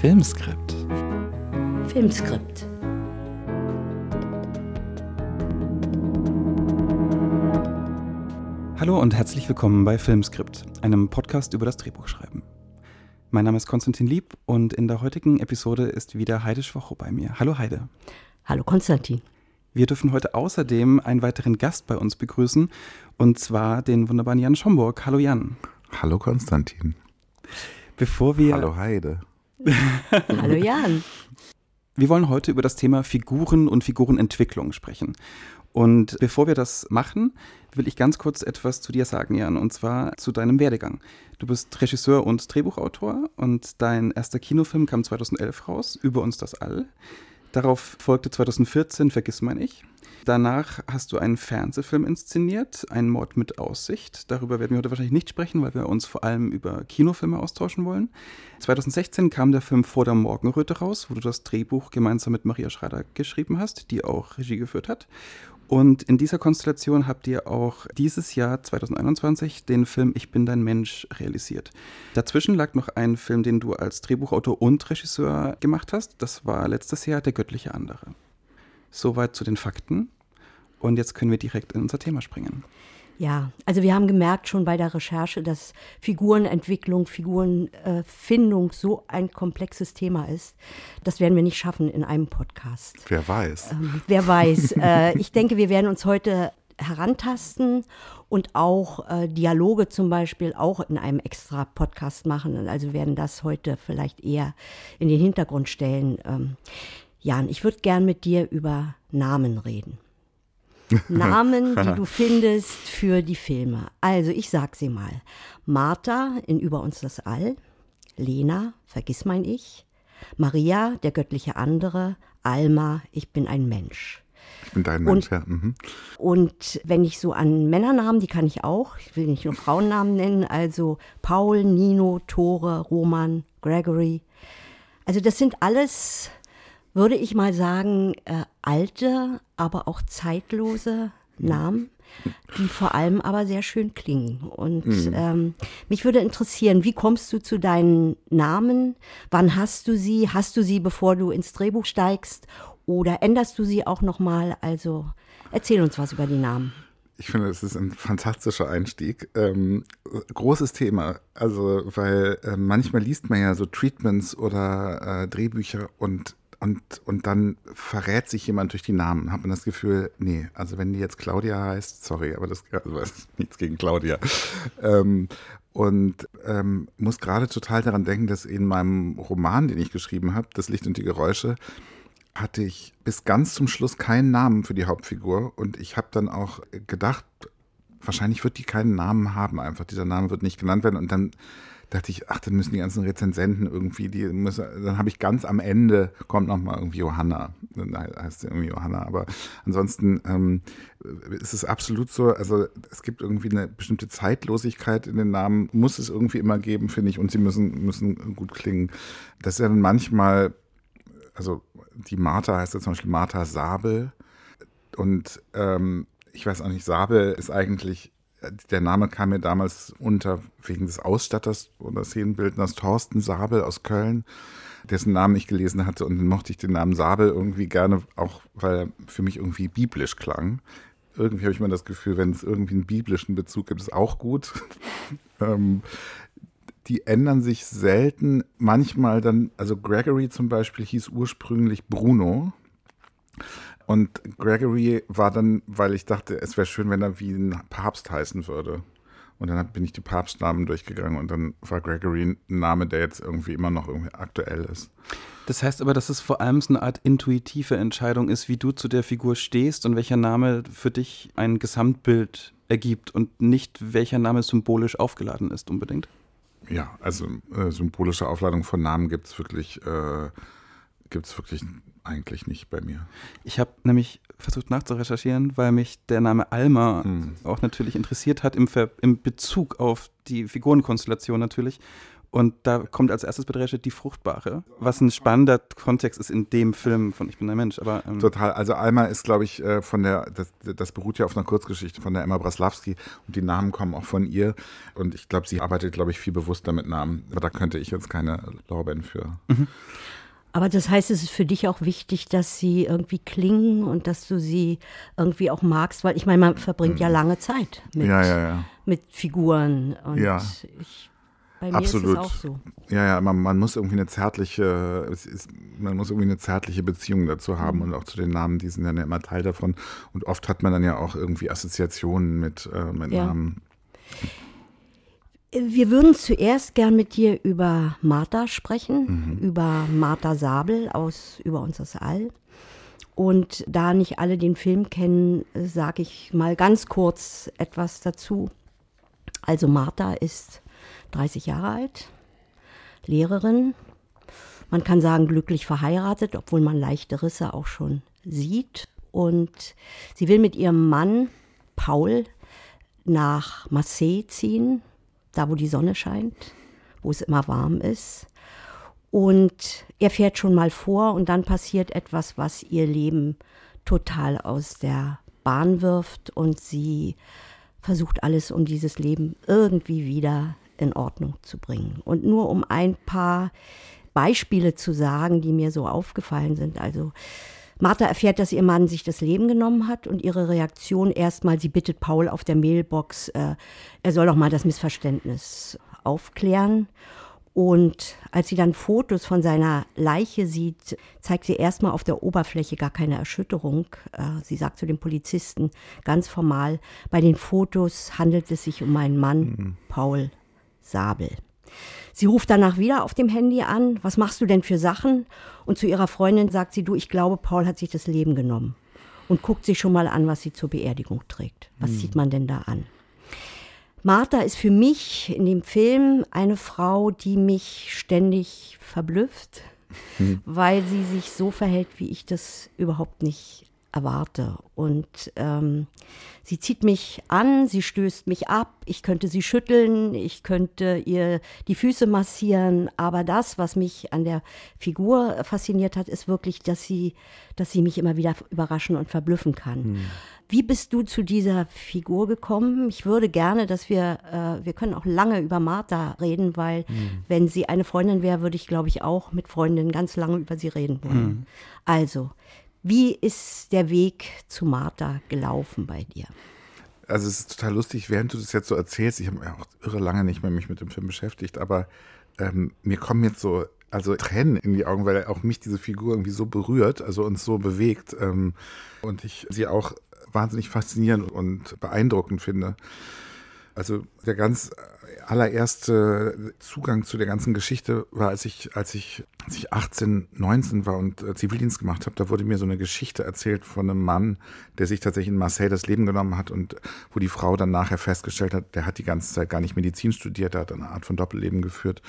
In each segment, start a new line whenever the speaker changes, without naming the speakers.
Filmskript.
Filmskript.
Hallo und herzlich willkommen bei Filmskript, einem Podcast über das Drehbuchschreiben. Mein Name ist Konstantin Lieb und in der heutigen Episode ist wieder Heide Schwocho bei mir. Hallo Heide.
Hallo Konstantin.
Wir dürfen heute außerdem einen weiteren Gast bei uns begrüßen und zwar den wunderbaren Jan Schomburg. Hallo Jan.
Hallo Konstantin.
Bevor wir
Hallo Heide.
Hallo Jan.
Wir wollen heute über das Thema Figuren und Figurenentwicklung sprechen. Und bevor wir das machen, will ich ganz kurz etwas zu dir sagen, Jan, und zwar zu deinem Werdegang. Du bist Regisseur und Drehbuchautor und dein erster Kinofilm kam 2011 raus, Über uns das All. Darauf folgte 2014 Vergiss mein Ich. Danach hast du einen Fernsehfilm inszeniert, Ein Mord mit Aussicht. Darüber werden wir heute wahrscheinlich nicht sprechen, weil wir uns vor allem über Kinofilme austauschen wollen. 2016 kam der Film Vor der Morgenröte raus, wo du das Drehbuch gemeinsam mit Maria Schrader geschrieben hast, die auch Regie geführt hat. Und in dieser Konstellation habt ihr auch dieses Jahr 2021 den Film Ich bin dein Mensch realisiert. Dazwischen lag noch ein Film, den du als Drehbuchautor und Regisseur gemacht hast. Das war letztes Jahr Der göttliche andere. Soweit zu den Fakten. Und jetzt können wir direkt in unser Thema springen.
Ja, also wir haben gemerkt schon bei der Recherche, dass Figurenentwicklung, Figurenfindung so ein komplexes Thema ist. Das werden wir nicht schaffen in einem Podcast.
Wer weiß.
Ähm, wer weiß. äh, ich denke, wir werden uns heute herantasten und auch äh, Dialoge zum Beispiel auch in einem extra Podcast machen. Also werden das heute vielleicht eher in den Hintergrund stellen. Ähm, Jan, ich würde gern mit dir über Namen reden. Namen, die du findest für die Filme. Also ich sag sie mal. Martha in Über uns das All, Lena, Vergiss mein Ich, Maria, der göttliche andere, Alma, ich bin ein Mensch.
Ich bin dein Mensch,
und,
ja. Mhm.
Und wenn ich so an Männernamen, die kann ich auch, ich will nicht nur Frauennamen nennen, also Paul, Nino, Tore, Roman, Gregory. Also das sind alles würde ich mal sagen, äh, alte, aber auch zeitlose Namen, die vor allem aber sehr schön klingen. Und mhm. ähm, mich würde interessieren, wie kommst du zu deinen Namen? Wann hast du sie? Hast du sie, bevor du ins Drehbuch steigst? Oder änderst du sie auch nochmal? Also erzähl uns was über die Namen.
Ich finde, es ist ein fantastischer Einstieg. Ähm, großes Thema. Also, weil äh, manchmal liest man ja so Treatments oder äh, Drehbücher und und, und dann verrät sich jemand durch die Namen. Hat man das Gefühl, nee, also wenn die jetzt Claudia heißt, sorry, aber das also, ist nichts gegen Claudia. Ähm, und ähm, muss gerade total daran denken, dass in meinem Roman, den ich geschrieben habe, Das Licht und die Geräusche, hatte ich bis ganz zum Schluss keinen Namen für die Hauptfigur. Und ich habe dann auch gedacht, wahrscheinlich wird die keinen Namen haben, einfach dieser Name wird nicht genannt werden. Und dann dachte ich, ach, dann müssen die ganzen Rezensenten irgendwie, die müssen, dann habe ich ganz am Ende, kommt nochmal irgendwie Johanna, dann heißt sie irgendwie Johanna, aber ansonsten ähm, ist es absolut so, also es gibt irgendwie eine bestimmte Zeitlosigkeit in den Namen, muss es irgendwie immer geben, finde ich, und sie müssen, müssen gut klingen. Das ist ja dann manchmal, also die Martha heißt ja zum Beispiel Martha Sabel. Und ähm, ich weiß auch nicht, Sabel ist eigentlich der Name kam mir damals unter wegen des Ausstatters oder Szenenbildners Thorsten Sabel aus Köln, dessen Namen ich gelesen hatte und dann mochte ich den Namen Sabel irgendwie gerne, auch weil er für mich irgendwie biblisch klang. Irgendwie habe ich mal das Gefühl, wenn es irgendwie einen biblischen Bezug gibt, ist auch gut. ähm, die ändern sich selten. Manchmal dann, also Gregory zum Beispiel hieß ursprünglich Bruno. Und Gregory war dann, weil ich dachte, es wäre schön, wenn er wie ein Papst heißen würde. Und dann bin ich die Papstnamen durchgegangen und dann war Gregory ein Name, der jetzt irgendwie immer noch irgendwie aktuell ist.
Das heißt aber, dass es vor allem so eine Art intuitive Entscheidung ist, wie du zu der Figur stehst und welcher Name für dich ein Gesamtbild ergibt und nicht welcher Name symbolisch aufgeladen ist unbedingt.
Ja, also äh, symbolische Aufladung von Namen gibt es wirklich, äh, gibt's wirklich eigentlich nicht bei mir.
Ich habe nämlich versucht nachzurecherchieren, weil mich der Name Alma hm. auch natürlich interessiert hat im, Ver im Bezug auf die Figurenkonstellation natürlich. Und da kommt als erstes bei der die Fruchtbare, was ein spannender Kontext ist in dem Film von Ich bin ein Mensch. Aber,
ähm Total. Also Alma ist, glaube ich, äh, von der, das, das beruht ja auf einer Kurzgeschichte von der Emma Braslawski und die Namen kommen auch von ihr. Und ich glaube, sie arbeitet, glaube ich, viel bewusster mit Namen. Aber da könnte ich jetzt keine Lorbeeren für. Mhm.
Aber das heißt, es ist für dich auch wichtig, dass sie irgendwie klingen und dass du sie irgendwie auch magst, weil ich meine, man verbringt ja mhm. lange Zeit mit,
ja, ja, ja.
mit Figuren. Und
ja.
ich,
bei mir Absolut. ist es auch so. Ja, ja, man, man muss irgendwie eine zärtliche, ist, man muss irgendwie eine zärtliche Beziehung dazu haben mhm. und auch zu den Namen, die sind ja immer Teil davon. Und oft hat man dann ja auch irgendwie Assoziationen mit, äh, mit Namen.
Wir würden zuerst gern mit dir über Martha sprechen, mhm. über Martha Sabel aus Über uns das All. Und da nicht alle den Film kennen, sage ich mal ganz kurz etwas dazu. Also Martha ist 30 Jahre alt, Lehrerin. Man kann sagen, glücklich verheiratet, obwohl man leichte Risse auch schon sieht. Und sie will mit ihrem Mann Paul nach Marseille ziehen, da wo die Sonne scheint, wo es immer warm ist. Und er fährt schon mal vor und dann passiert etwas, was ihr Leben total aus der Bahn wirft und sie versucht alles, um dieses Leben irgendwie wieder in Ordnung zu bringen. Und nur um ein paar Beispiele zu sagen, die mir so aufgefallen sind. Also Martha erfährt, dass ihr Mann sich das Leben genommen hat und ihre Reaktion erstmal, sie bittet Paul auf der Mailbox, äh, er soll doch mal das Missverständnis aufklären. Und als sie dann Fotos von seiner Leiche sieht, zeigt sie erstmal auf der Oberfläche gar keine Erschütterung. Äh, sie sagt zu dem Polizisten ganz formal, bei den Fotos handelt es sich um meinen Mann, mhm. Paul Sabel. Sie ruft danach wieder auf dem Handy an, was machst du denn für Sachen? Und zu ihrer Freundin sagt sie, du, ich glaube, Paul hat sich das Leben genommen. Und guckt sich schon mal an, was sie zur Beerdigung trägt. Was hm. sieht man denn da an? Martha ist für mich in dem Film eine Frau, die mich ständig verblüfft, hm. weil sie sich so verhält, wie ich das überhaupt nicht erwarte. Und ähm, sie zieht mich an, sie stößt mich ab, ich könnte sie schütteln, ich könnte ihr die Füße massieren, aber das, was mich an der Figur fasziniert hat, ist wirklich, dass sie, dass sie mich immer wieder überraschen und verblüffen kann. Hm. Wie bist du zu dieser Figur gekommen? Ich würde gerne, dass wir, äh, wir können auch lange über Martha reden, weil hm. wenn sie eine Freundin wäre, würde ich, glaube ich, auch mit Freundinnen ganz lange über sie reden wollen. Hm. Also, wie ist der Weg zu Martha gelaufen bei dir?
Also es ist total lustig, während du das jetzt so erzählst, ich habe auch irre lange nicht mehr mich mit dem Film beschäftigt, aber ähm, mir kommen jetzt so also Tränen in die Augen, weil auch mich diese Figur irgendwie so berührt, also uns so bewegt ähm, und ich sie auch wahnsinnig faszinierend und beeindruckend finde. Also der ganz allererste Zugang zu der ganzen Geschichte war, als ich, als ich, als ich 18, 19 war und äh, Zivildienst gemacht habe. Da wurde mir so eine Geschichte erzählt von einem Mann, der sich tatsächlich in Marseille das Leben genommen hat und wo die Frau dann nachher festgestellt hat, der hat die ganze Zeit gar nicht Medizin studiert, der hat eine Art von Doppelleben geführt.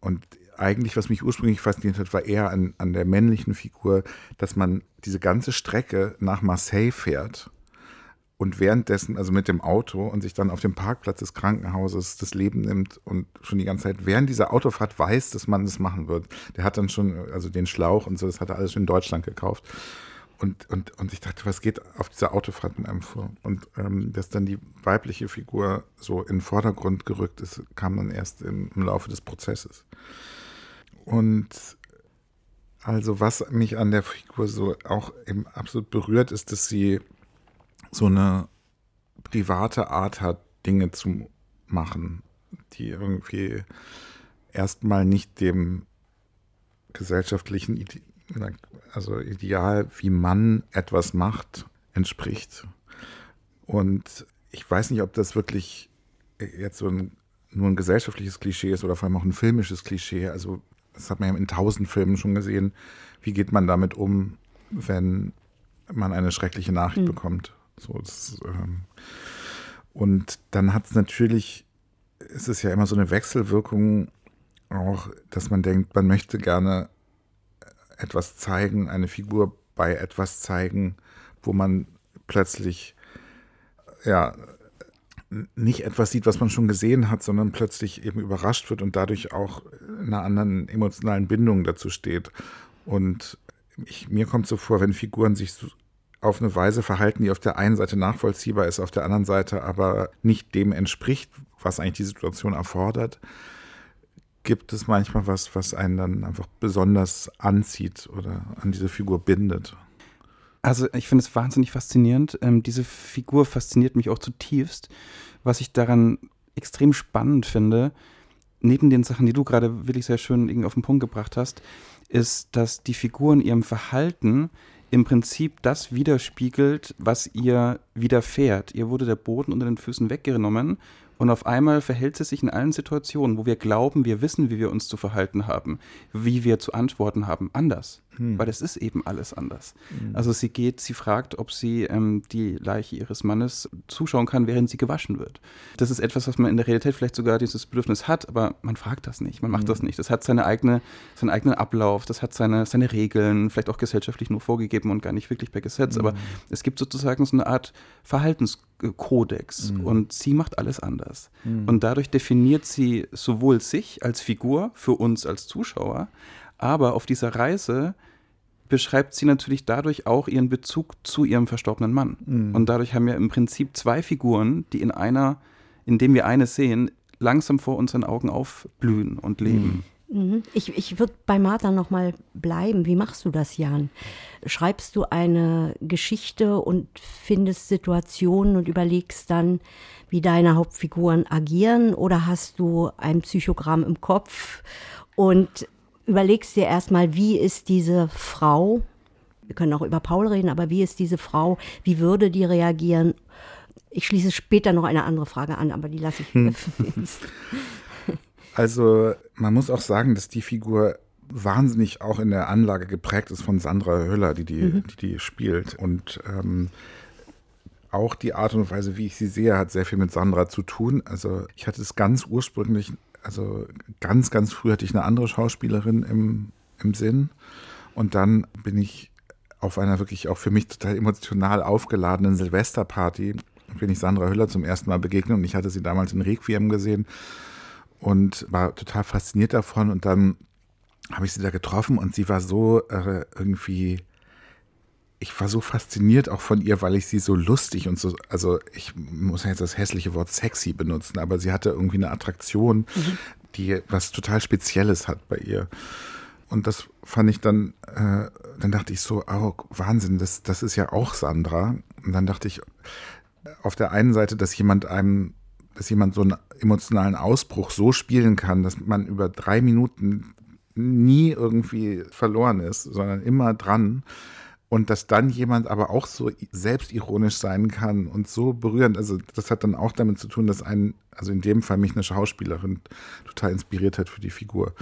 Und eigentlich, was mich ursprünglich fasziniert hat, war eher an, an der männlichen Figur, dass man diese ganze Strecke nach Marseille fährt und währenddessen, also mit dem Auto und sich dann auf dem Parkplatz des Krankenhauses das Leben nimmt und schon die ganze Zeit während dieser Autofahrt weiß, dass man das machen wird. Der hat dann schon, also den Schlauch und so, das hat er alles schon in Deutschland gekauft. Und, und, und ich dachte, was geht auf dieser Autofahrt mit einem vor? Und ähm, dass dann die weibliche Figur so in den Vordergrund gerückt ist, kam dann erst im, im Laufe des Prozesses. Und also was mich an der Figur so auch eben absolut berührt, ist, dass sie so eine private Art hat, Dinge zu machen, die irgendwie erstmal nicht dem gesellschaftlichen Ide also Ideal, wie man etwas macht, entspricht. Und ich weiß nicht, ob das wirklich jetzt so ein, nur ein gesellschaftliches Klischee ist oder vor allem auch ein filmisches Klischee. Also das hat man ja in tausend Filmen schon gesehen. Wie geht man damit um, wenn man eine schreckliche Nachricht mhm. bekommt? So, das, ähm, und dann hat es natürlich, es ist ja immer so eine Wechselwirkung auch, dass man denkt, man möchte gerne etwas zeigen, eine Figur bei etwas zeigen, wo man plötzlich ja nicht etwas sieht, was man schon gesehen hat, sondern plötzlich eben überrascht wird und dadurch auch in einer anderen emotionalen Bindung dazu steht. Und ich, mir kommt so vor, wenn Figuren sich so auf eine Weise verhalten, die auf der einen Seite nachvollziehbar ist, auf der anderen Seite aber nicht dem entspricht, was eigentlich die Situation erfordert, gibt es manchmal was, was einen dann einfach besonders anzieht oder an diese Figur bindet.
Also ich finde es wahnsinnig faszinierend. Ähm, diese Figur fasziniert mich auch zutiefst. Was ich daran extrem spannend finde, neben den Sachen, die du gerade wirklich sehr schön auf den Punkt gebracht hast, ist, dass die Figur in ihrem Verhalten im Prinzip das widerspiegelt, was ihr widerfährt. Ihr wurde der Boden unter den Füßen weggenommen und auf einmal verhält sie sich in allen Situationen, wo wir glauben, wir wissen, wie wir uns zu verhalten haben, wie wir zu antworten haben, anders. Hm. Weil es ist eben alles anders. Hm. Also sie geht, sie fragt, ob sie ähm, die Leiche ihres Mannes zuschauen kann, während sie gewaschen wird. Das ist etwas, was man in der Realität vielleicht sogar dieses Bedürfnis hat, aber man fragt das nicht, man macht hm. das nicht. Das hat seine eigene, seinen eigenen Ablauf, das hat seine, seine Regeln, vielleicht auch gesellschaftlich nur vorgegeben und gar nicht wirklich per Gesetz. Aber hm. es gibt sozusagen so eine Art Verhaltenskodex hm. und sie macht alles anders. Hm. Und dadurch definiert sie sowohl sich als Figur für uns als Zuschauer, aber auf dieser Reise beschreibt sie natürlich dadurch auch ihren Bezug zu ihrem verstorbenen Mann. Mhm. Und dadurch haben wir im Prinzip zwei Figuren, die in einer, indem wir eine sehen, langsam vor unseren Augen aufblühen und leben.
Mhm. mhm. Ich, ich würde bei Martha noch mal bleiben. Wie machst du das, Jan? Schreibst du eine Geschichte und findest Situationen und überlegst dann, wie deine Hauptfiguren agieren? Oder hast du ein Psychogramm im Kopf und überlegst dir erstmal, wie ist diese Frau, wir können auch über Paul reden, aber wie ist diese Frau, wie würde die reagieren? Ich schließe später noch eine andere Frage an, aber die lasse ich hm.
Also man muss auch sagen, dass die Figur wahnsinnig auch in der Anlage geprägt ist von Sandra Höller, die die, mhm. die, die spielt. Und ähm, auch die Art und Weise, wie ich sie sehe, hat sehr viel mit Sandra zu tun. Also ich hatte es ganz ursprünglich also ganz, ganz früh hatte ich eine andere Schauspielerin im, im Sinn. Und dann bin ich auf einer wirklich auch für mich total emotional aufgeladenen Silvesterparty, bin ich Sandra Hüller zum ersten Mal begegnet und ich hatte sie damals in Requiem gesehen und war total fasziniert davon. Und dann habe ich sie da getroffen und sie war so äh, irgendwie ich war so fasziniert auch von ihr, weil ich sie so lustig und so, also ich muss ja jetzt das hässliche Wort sexy benutzen, aber sie hatte irgendwie eine Attraktion, mhm. die was total Spezielles hat bei ihr. Und das fand ich dann, äh, dann dachte ich so, oh, Wahnsinn, das, das ist ja auch Sandra. Und dann dachte ich, auf der einen Seite, dass jemand einem, dass jemand so einen emotionalen Ausbruch so spielen kann, dass man über drei Minuten nie irgendwie verloren ist, sondern immer dran und dass dann jemand aber auch so selbstironisch sein kann und so berührend. Also das hat dann auch damit zu tun, dass ein, also in dem Fall mich eine Schauspielerin total inspiriert hat für die Figur.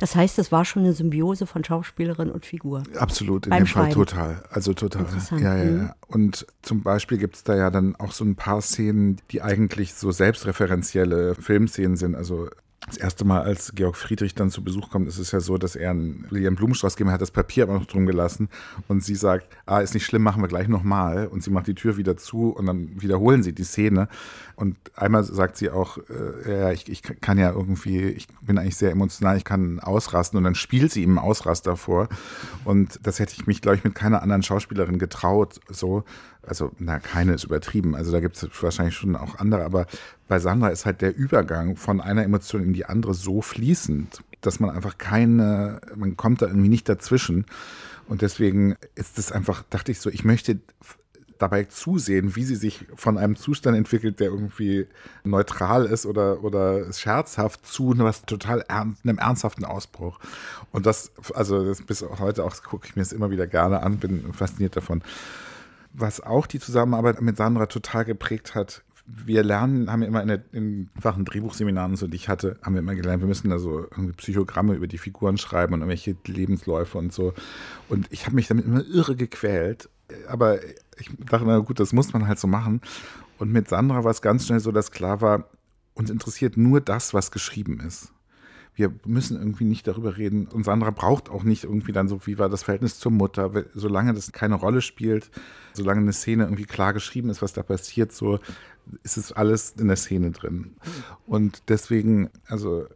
Das heißt, es war schon eine Symbiose von Schauspielerin und Figur.
Absolut, in dem Fall total. Also total. Ja, ja, ja. Mhm. Und zum Beispiel gibt es da ja dann auch so ein paar Szenen, die eigentlich so selbstreferenzielle Filmszenen sind. Also das erste Mal, als Georg Friedrich dann zu Besuch kommt, ist es ja so, dass er einen William Blumenstrauß gegeben hat, das Papier aber noch drum gelassen und sie sagt, ah, ist nicht schlimm, machen wir gleich nochmal und sie macht die Tür wieder zu und dann wiederholen sie die Szene. Und einmal sagt sie auch, äh, ja, ich, ich kann ja irgendwie, ich bin eigentlich sehr emotional, ich kann ausrasten. Und dann spielt sie ihm Ausraster vor. Und das hätte ich mich, glaube ich, mit keiner anderen Schauspielerin getraut, so also na, keine ist übertrieben, also da gibt es wahrscheinlich schon auch andere, aber bei Sandra ist halt der Übergang von einer Emotion in die andere so fließend, dass man einfach keine, man kommt da irgendwie nicht dazwischen. Und deswegen ist es einfach, dachte ich so, ich möchte dabei zusehen, wie sie sich von einem Zustand entwickelt, der irgendwie neutral ist oder, oder scherzhaft zu was total ernst, einem ernsthaften Ausbruch. Und das, also das bis heute auch gucke ich mir es immer wieder gerne an, bin fasziniert davon. Was auch die Zusammenarbeit mit Sandra total geprägt hat, wir lernen, haben immer in, der, in Fachen Drehbuchseminaren, so die ich hatte, haben wir immer gelernt, wir müssen da so irgendwie Psychogramme über die Figuren schreiben und irgendwelche Lebensläufe und so. Und ich habe mich damit immer irre gequält. Aber ich dachte, na gut, das muss man halt so machen. Und mit Sandra war es ganz schnell so, dass klar war, uns interessiert nur das, was geschrieben ist. Wir müssen irgendwie nicht darüber reden. Und Sandra braucht auch nicht irgendwie dann so, wie war das Verhältnis zur Mutter, solange das keine Rolle spielt, solange eine Szene irgendwie klar geschrieben ist, was da passiert, so ist es alles in der Szene drin. Und deswegen, also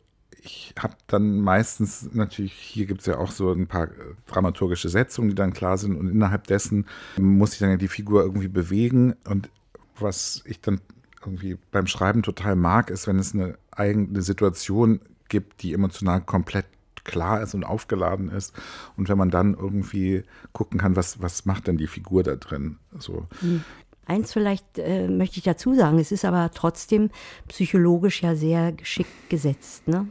ich habe dann meistens natürlich, hier gibt es ja auch so ein paar dramaturgische Setzungen, die dann klar sind und innerhalb dessen muss ich dann ja die Figur irgendwie bewegen und was ich dann irgendwie beim Schreiben total mag, ist, wenn es eine eigene Situation gibt, die emotional komplett klar ist und aufgeladen ist. Und wenn man dann irgendwie gucken kann, was, was macht denn die Figur da drin? So.
Hm. Eins vielleicht äh, möchte ich dazu sagen, es ist aber trotzdem psychologisch ja sehr geschickt gesetzt. Ne?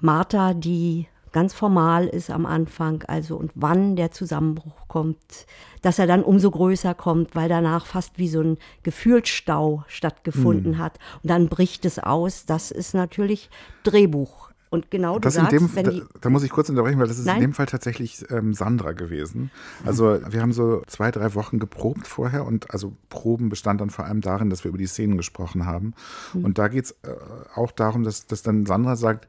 Martha, die ganz formal ist am Anfang, also und wann der Zusammenbruch kommt, dass er dann umso größer kommt, weil danach fast wie so ein Gefühlsstau stattgefunden mhm. hat und dann bricht es aus. Das ist natürlich Drehbuch. Und genau
das
sagst,
dem, wenn da, da, muss ich kurz unterbrechen, weil das ist Nein? in dem Fall tatsächlich ähm, Sandra gewesen. Also wir haben so zwei, drei Wochen geprobt vorher und also Proben bestand dann vor allem darin, dass wir über die Szenen gesprochen haben. Mhm. Und da geht es äh, auch darum, dass, dass dann Sandra sagt,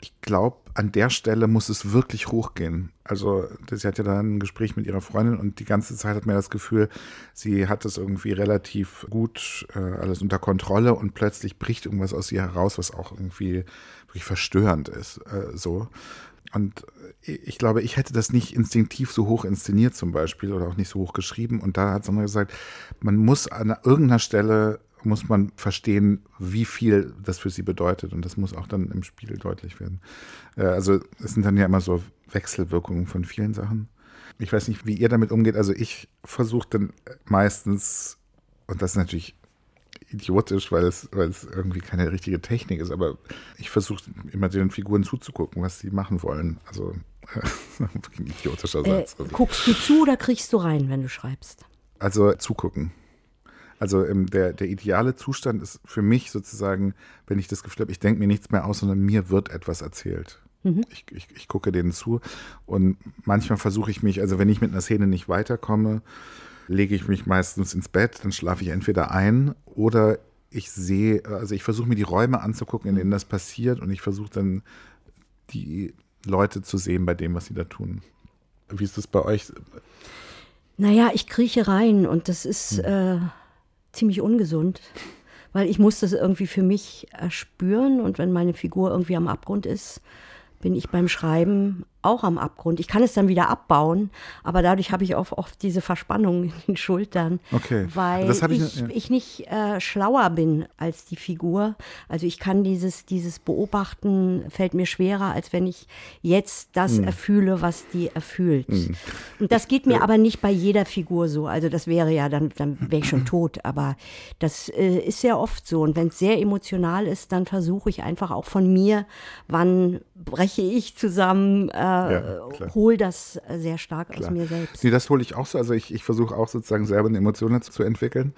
ich glaube, an der Stelle muss es wirklich hochgehen. Also, sie hat ja dann ein Gespräch mit ihrer Freundin und die ganze Zeit hat mir das Gefühl, sie hat es irgendwie relativ gut äh, alles unter Kontrolle und plötzlich bricht irgendwas aus ihr heraus, was auch irgendwie wirklich verstörend ist. Äh, so. Und ich glaube, ich hätte das nicht instinktiv so hoch inszeniert zum Beispiel oder auch nicht so hoch geschrieben. Und da hat Sandra gesagt, man muss an irgendeiner Stelle muss man verstehen, wie viel das für sie bedeutet. Und das muss auch dann im Spiel deutlich werden. Äh, also es sind dann ja immer so Wechselwirkungen von vielen Sachen. Ich weiß nicht, wie ihr damit umgeht. Also ich versuche dann meistens, und das ist natürlich idiotisch, weil es, weil es irgendwie keine richtige Technik ist, aber ich versuche immer den Figuren zuzugucken, was sie machen wollen. Also ein idiotischer
äh, Satz. Also. Guckst du zu oder kriegst du rein, wenn du schreibst?
Also zugucken. Also ähm, der, der ideale Zustand ist für mich sozusagen, wenn ich das Gefühl habe, ich denke mir nichts mehr aus, sondern mir wird etwas erzählt. Mhm. Ich, ich, ich gucke denen zu und manchmal versuche ich mich, also wenn ich mit einer Szene nicht weiterkomme, lege ich mich meistens ins Bett, dann schlafe ich entweder ein oder ich sehe, also ich versuche mir die Räume anzugucken, in denen das passiert und ich versuche dann die Leute zu sehen bei dem, was sie da tun. Wie ist das bei euch?
Naja, ich krieche rein und das ist, hm. äh, ziemlich ungesund, weil ich muss das irgendwie für mich erspüren und wenn meine Figur irgendwie am Abgrund ist, bin ich beim Schreiben auch am Abgrund. Ich kann es dann wieder abbauen, aber dadurch habe ich auch oft diese Verspannung in den Schultern,
okay.
weil ich, ich, ja. ich, nicht äh, schlauer bin als die Figur. Also ich kann dieses, dieses Beobachten fällt mir schwerer, als wenn ich jetzt das hm. erfühle, was die erfühlt. Hm. Und das geht mir aber nicht bei jeder Figur so. Also das wäre ja, dann, dann wäre ich schon tot. Aber das äh, ist sehr oft so. Und wenn es sehr emotional ist, dann versuche ich einfach auch von mir, wann breche ich zusammen, äh, ja, hole das sehr stark klar. aus mir selbst.
Nee, das hole ich auch so. Also ich, ich versuche auch sozusagen selber eine Emotion dazu zu entwickeln.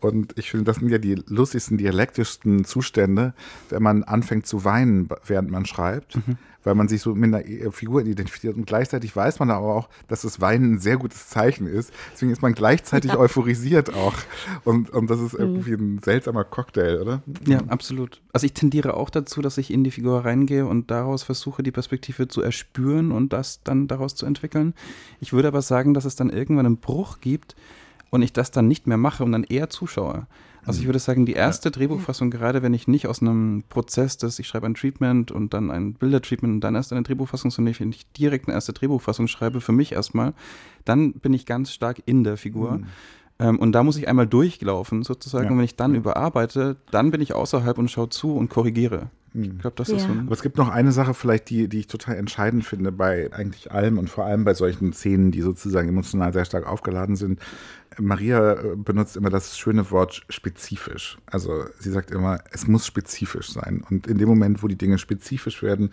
Und ich finde, das sind ja die lustigsten, dialektischsten Zustände, wenn man anfängt zu weinen, während man schreibt. Mhm weil man sich so mit einer äh, Figur identifiziert. Und gleichzeitig weiß man aber auch, dass das Weinen ein sehr gutes Zeichen ist. Deswegen ist man gleichzeitig ja. euphorisiert auch. Und, und das ist mhm. irgendwie ein seltsamer Cocktail, oder?
Ja, absolut. Also ich tendiere auch dazu, dass ich in die Figur reingehe und daraus versuche, die Perspektive zu erspüren und das dann daraus zu entwickeln. Ich würde aber sagen, dass es dann irgendwann einen Bruch gibt und ich das dann nicht mehr mache und dann eher zuschaue. Also ich würde sagen, die erste ja. Drehbuchfassung, gerade wenn ich nicht aus einem Prozess des, ich schreibe ein Treatment und dann ein Bildertreatment und dann erst eine Drehbuchfassung, sondern wenn ich direkt eine erste Drehbuchfassung schreibe, für mich erstmal, dann bin ich ganz stark in der Figur. Mhm. Ähm, und da muss ich einmal durchlaufen sozusagen. Ja. Und wenn ich dann ja. überarbeite, dann bin ich außerhalb und schaue zu und korrigiere. Ich hm. glaube, das ja. ist so ein
Aber es gibt noch eine Sache vielleicht, die, die ich total entscheidend finde bei eigentlich allem und vor allem bei solchen Szenen, die sozusagen emotional sehr stark aufgeladen sind. Maria äh, benutzt immer das schöne Wort spezifisch. Also sie sagt immer, es muss spezifisch sein. Und in dem Moment, wo die Dinge spezifisch werden,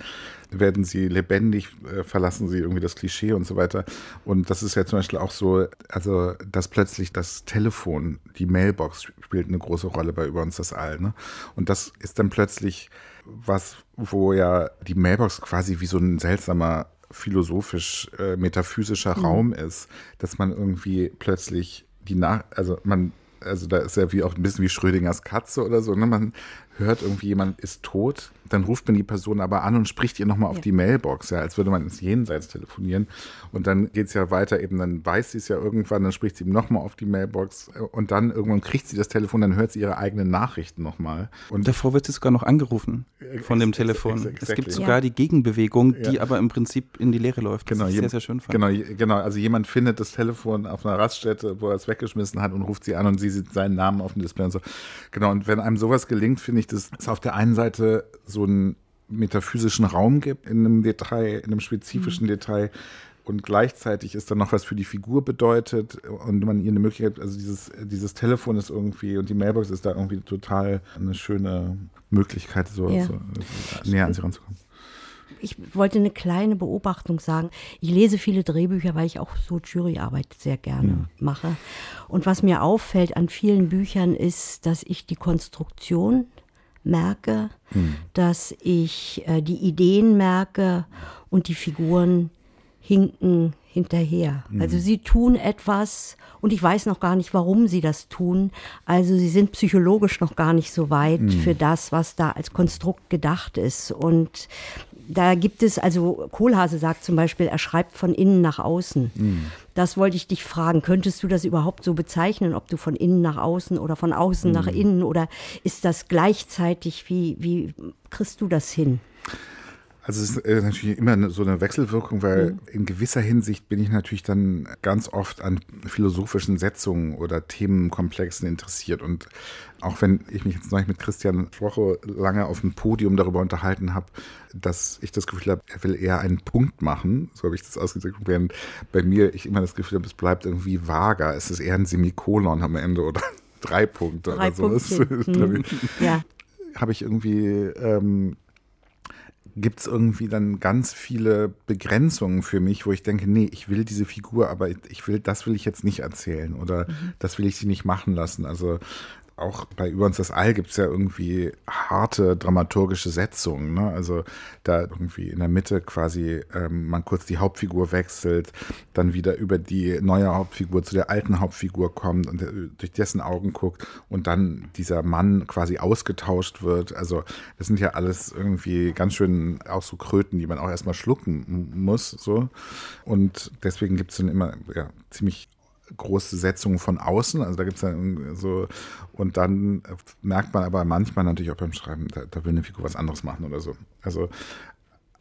werden sie lebendig, äh, verlassen sie irgendwie das Klischee und so weiter. Und das ist ja zum Beispiel auch so, also dass plötzlich das Telefon, die Mailbox spielt eine große Rolle bei über uns das All. Ne? Und das ist dann plötzlich was, wo ja die Mailbox quasi wie so ein seltsamer philosophisch äh, metaphysischer mhm. Raum ist, dass man irgendwie plötzlich die nach, also man, also da ist ja wie auch ein bisschen wie Schrödingers Katze oder so, ne? Man hört irgendwie jemand ist tot, dann ruft man die Person aber an und spricht ihr nochmal auf ja. die Mailbox, ja, als würde man ins Jenseits telefonieren. Und dann geht es ja weiter, eben dann weiß sie es ja irgendwann, dann spricht sie ihm nochmal auf die Mailbox und dann irgendwann kriegt sie das Telefon, dann hört sie ihre eigenen Nachrichten nochmal.
Und davor wird sie sogar noch angerufen von dem Telefon. Exactly. Es gibt sogar ja. die Gegenbewegung, die ja. aber im Prinzip in die Leere läuft.
Genau, das ist sehr, sehr schön. Fand. Genau, genau, also jemand findet das Telefon auf einer Raststätte, wo er es weggeschmissen hat und ruft sie an und sie sieht seinen Namen auf dem Display und so. Genau, und wenn einem sowas gelingt, finde ich, dass es auf der einen Seite so einen metaphysischen Raum gibt in einem Detail, in einem spezifischen mhm. Detail, und gleichzeitig ist dann noch was für die Figur bedeutet und man ihr eine Möglichkeit, also dieses, dieses Telefon ist irgendwie und die Mailbox ist da irgendwie total eine schöne Möglichkeit, so, ja. so, so näher an sie ranzukommen.
Ich wollte eine kleine Beobachtung sagen. Ich lese viele Drehbücher, weil ich auch so Juryarbeit sehr gerne ja. mache. Und was mir auffällt an vielen Büchern ist, dass ich die Konstruktion merke, hm. dass ich äh, die Ideen merke und die Figuren hinken hinterher. Mhm. Also sie tun etwas und ich weiß noch gar nicht, warum sie das tun. Also sie sind psychologisch noch gar nicht so weit mhm. für das, was da als Konstrukt gedacht ist. Und da gibt es, also Kohlhase sagt zum Beispiel, er schreibt von innen nach außen. Mhm. Das wollte ich dich fragen. Könntest du das überhaupt so bezeichnen, ob du von innen nach außen oder von außen nach mhm. innen oder ist das gleichzeitig? Wie, wie kriegst du das hin?
Also es ist äh, natürlich immer so eine Wechselwirkung, weil mhm. in gewisser Hinsicht bin ich natürlich dann ganz oft an philosophischen Setzungen oder Themenkomplexen interessiert. Und auch wenn ich mich jetzt neulich mit Christian Schwoche lange auf dem Podium darüber unterhalten habe, dass ich das Gefühl habe, er will eher einen Punkt machen, so habe ich das ausgedrückt, während bei mir ich immer das Gefühl habe, es bleibt irgendwie vager, es ist eher ein Semikolon am Ende oder drei Punkte drei oder so. Mhm. ja. Habe ich irgendwie ähm, gibt es irgendwie dann ganz viele Begrenzungen für mich, wo ich denke, nee, ich will diese Figur, aber ich will, das will ich jetzt nicht erzählen oder mhm. das will ich sie nicht machen lassen. Also auch bei Über uns das All gibt es ja irgendwie harte dramaturgische Setzungen. Ne? Also da irgendwie in der Mitte quasi ähm, man kurz die Hauptfigur wechselt, dann wieder über die neue Hauptfigur zu der alten Hauptfigur kommt und durch dessen Augen guckt und dann dieser Mann quasi ausgetauscht wird. Also das sind ja alles irgendwie ganz schön auch so Kröten, die man auch erstmal schlucken muss. So. Und deswegen gibt es dann immer ja, ziemlich große Setzungen von außen. Also da gibt es dann so, und dann merkt man aber manchmal natürlich auch beim Schreiben, da, da will eine Figur was anderes machen oder so. Also,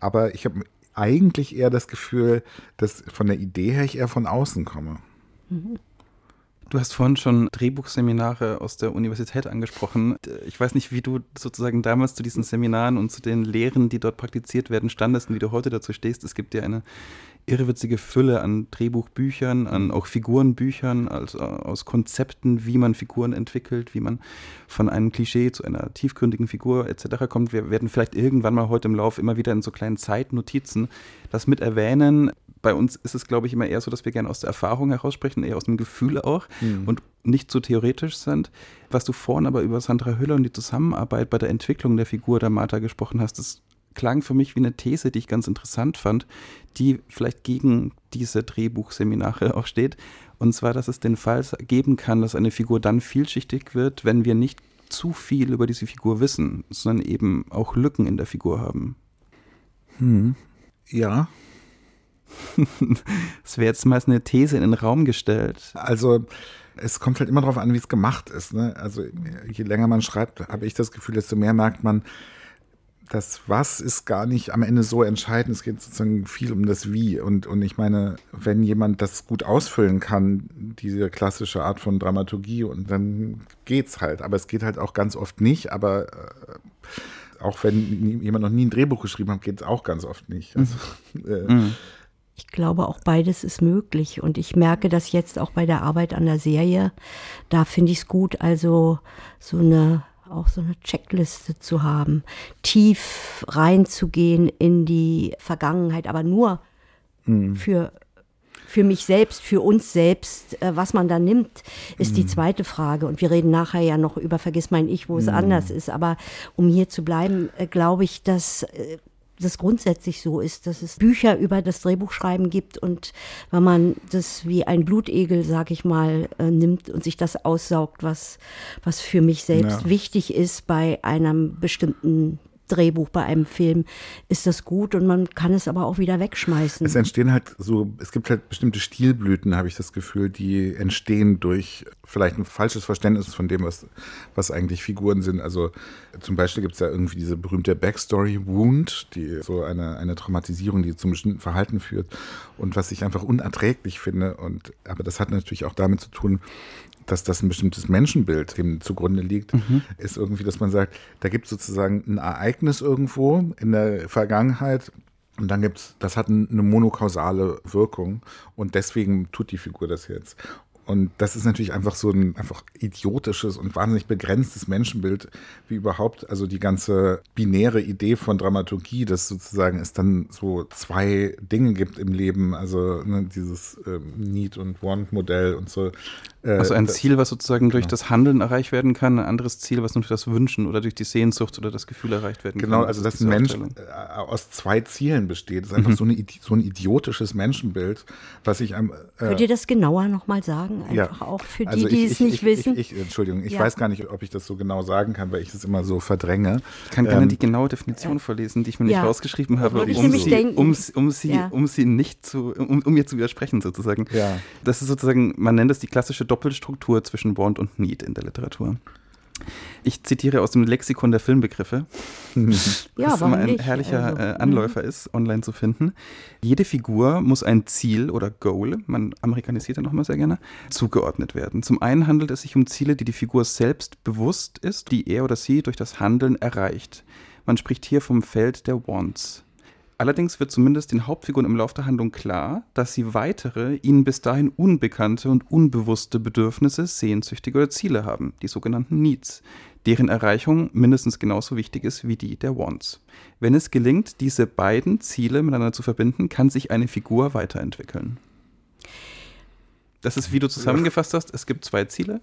aber ich habe eigentlich eher das Gefühl, dass von der Idee her ich eher von außen komme.
Du hast vorhin schon Drehbuchseminare aus der Universität angesprochen. Ich weiß nicht, wie du sozusagen damals zu diesen Seminaren und zu den Lehren, die dort praktiziert werden, standest und wie du heute dazu stehst. Es gibt ja eine irrwitzige Fülle an Drehbuchbüchern, an auch Figurenbüchern, also aus Konzepten, wie man Figuren entwickelt, wie man von einem Klischee zu einer tiefgründigen Figur etc. kommt. Wir werden vielleicht irgendwann mal heute im Lauf immer wieder in so kleinen Zeitnotizen das mit erwähnen. Bei uns ist es, glaube ich, immer eher so, dass wir gerne aus der Erfahrung heraussprechen, eher aus dem Gefühl auch mhm. und nicht so theoretisch sind. Was du vorhin aber über Sandra Hüller und die Zusammenarbeit bei der Entwicklung der Figur der Martha gesprochen hast, das klang für mich wie eine These, die ich ganz interessant fand, die vielleicht gegen diese Drehbuchseminare auch steht. Und zwar, dass es den Fall geben kann, dass eine Figur dann vielschichtig wird, wenn wir nicht zu viel über diese Figur wissen, sondern eben auch Lücken in der Figur haben.
Hm. Ja.
Es wäre jetzt mal eine These in den Raum gestellt.
Also es kommt halt immer darauf an, wie es gemacht ist. Ne? Also je länger man schreibt, habe ich das Gefühl, desto mehr merkt man, das Was ist gar nicht am Ende so entscheidend. Es geht sozusagen viel um das Wie. Und, und ich meine, wenn jemand das gut ausfüllen kann, diese klassische Art von Dramaturgie, und dann geht's halt. Aber es geht halt auch ganz oft nicht. Aber äh, auch wenn jemand noch nie ein Drehbuch geschrieben hat, geht es auch ganz oft nicht. Also,
äh, mhm. Ich glaube, auch beides ist möglich. Und ich merke das jetzt auch bei der Arbeit an der Serie. Da finde ich es gut, also so eine auch so eine Checkliste zu haben, tief reinzugehen in die Vergangenheit, aber nur mhm. für für mich selbst, für uns selbst, äh, was man da nimmt, ist mhm. die zweite Frage. Und wir reden nachher ja noch über Vergiss mein Ich, wo es mhm. anders ist. Aber um hier zu bleiben, äh, glaube ich, dass äh, das grundsätzlich so ist, dass es Bücher über das Drehbuchschreiben gibt und wenn man das wie ein Blutegel, sag ich mal, äh, nimmt und sich das aussaugt, was, was für mich selbst ja. wichtig ist bei einem bestimmten Drehbuch bei einem Film ist das gut und man kann es aber auch wieder wegschmeißen.
Es entstehen halt so, es gibt halt bestimmte Stilblüten, habe ich das Gefühl, die entstehen durch vielleicht ein falsches Verständnis von dem, was, was eigentlich Figuren sind. Also zum Beispiel gibt es ja irgendwie diese berühmte Backstory Wound, die so eine, eine Traumatisierung, die zum bestimmten Verhalten führt und was ich einfach unerträglich finde. Und aber das hat natürlich auch damit zu tun, dass das ein bestimmtes Menschenbild dem zugrunde liegt, mhm. ist irgendwie, dass man sagt, da gibt es sozusagen ein Ereignis irgendwo in der Vergangenheit, und dann gibt es, das hat eine monokausale Wirkung und deswegen tut die Figur das jetzt. Und das ist natürlich einfach so ein einfach idiotisches und wahnsinnig begrenztes Menschenbild, wie überhaupt, also die ganze binäre Idee von Dramaturgie, dass sozusagen es dann so zwei Dinge gibt im Leben, also ne, dieses äh, Need- und Want-Modell und so.
Äh, also ein Ziel, was sozusagen durch genau. das Handeln erreicht werden kann, ein anderes Ziel, was nur durch das Wünschen oder durch die Sehnsucht oder das Gefühl erreicht werden
genau, kann. Genau, also dass ein Mensch äh, aus zwei Zielen besteht. Das ist einfach mhm. so, eine, so ein idiotisches Menschenbild, was ich am.
Äh, Könnt ihr das genauer nochmal sagen? Einfach ja. auch für die, also ich, die es
ich,
nicht
ich,
wissen.
Ich, Entschuldigung, ich ja. weiß gar nicht, ob ich das so genau sagen kann, weil ich es immer so verdränge.
Ich kann gerne ähm, die genaue Definition vorlesen, die ich mir nicht rausgeschrieben habe, um sie, um, um, sie, um sie nicht zu, um, um mir zu widersprechen sozusagen. Das ist sozusagen, man nennt es die klassische Doppelstruktur zwischen Want und Need in der Literatur. Ich zitiere aus dem Lexikon der Filmbegriffe, ja, das immer ein nicht? herrlicher also, äh, Anläufer mhm. ist, online zu finden. Jede Figur muss ein Ziel oder Goal, man amerikanisiert ja nochmal sehr gerne, zugeordnet werden. Zum einen handelt es sich um Ziele, die die Figur selbst bewusst ist, die er oder sie durch das Handeln erreicht. Man spricht hier vom Feld der Wants. Allerdings wird zumindest den Hauptfiguren im Laufe der Handlung klar, dass sie weitere, ihnen bis dahin unbekannte und unbewusste Bedürfnisse, Sehnsüchtige oder Ziele haben, die sogenannten Needs, deren Erreichung mindestens genauso wichtig ist wie die der Wants. Wenn es gelingt, diese beiden Ziele miteinander zu verbinden, kann sich eine Figur weiterentwickeln. Das ist, wie du zusammengefasst hast, es gibt zwei Ziele,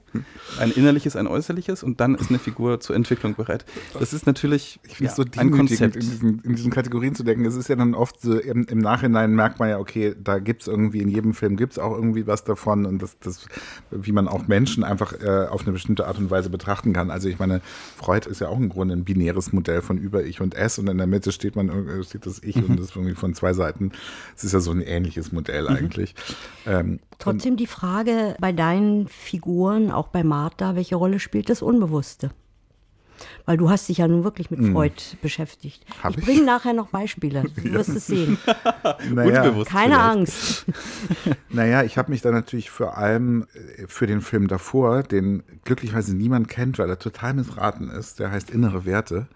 ein innerliches, ein äußerliches und dann ist eine Figur zur Entwicklung bereit. Das ist natürlich
ich ja, so ein Konzept. In diesen, in diesen, Kategorien zu denken, es ist ja dann oft so, im, im Nachhinein merkt man ja, okay, da gibt es irgendwie, in jedem Film gibt es auch irgendwie was davon und das, das, wie man auch Menschen einfach äh, auf eine bestimmte Art und Weise betrachten kann. Also ich meine, Freud ist ja auch im Grunde ein binäres Modell von Über-Ich und Es und in der Mitte steht man, äh, steht das Ich mhm. und das irgendwie von zwei Seiten. Es ist ja so ein ähnliches Modell mhm. eigentlich.
Ähm, Trotzdem die Frage bei deinen Figuren, auch bei Martha, welche Rolle spielt das Unbewusste? Weil du hast dich ja nun wirklich mit hm. Freud hm. beschäftigt. Hab ich, ich bringe nachher noch Beispiele. Du wirst es sehen.
naja,
Keine vielleicht. Angst.
naja, ich habe mich da natürlich vor allem äh, für den Film davor, den glücklicherweise niemand kennt, weil er total missraten ist, der heißt Innere Werte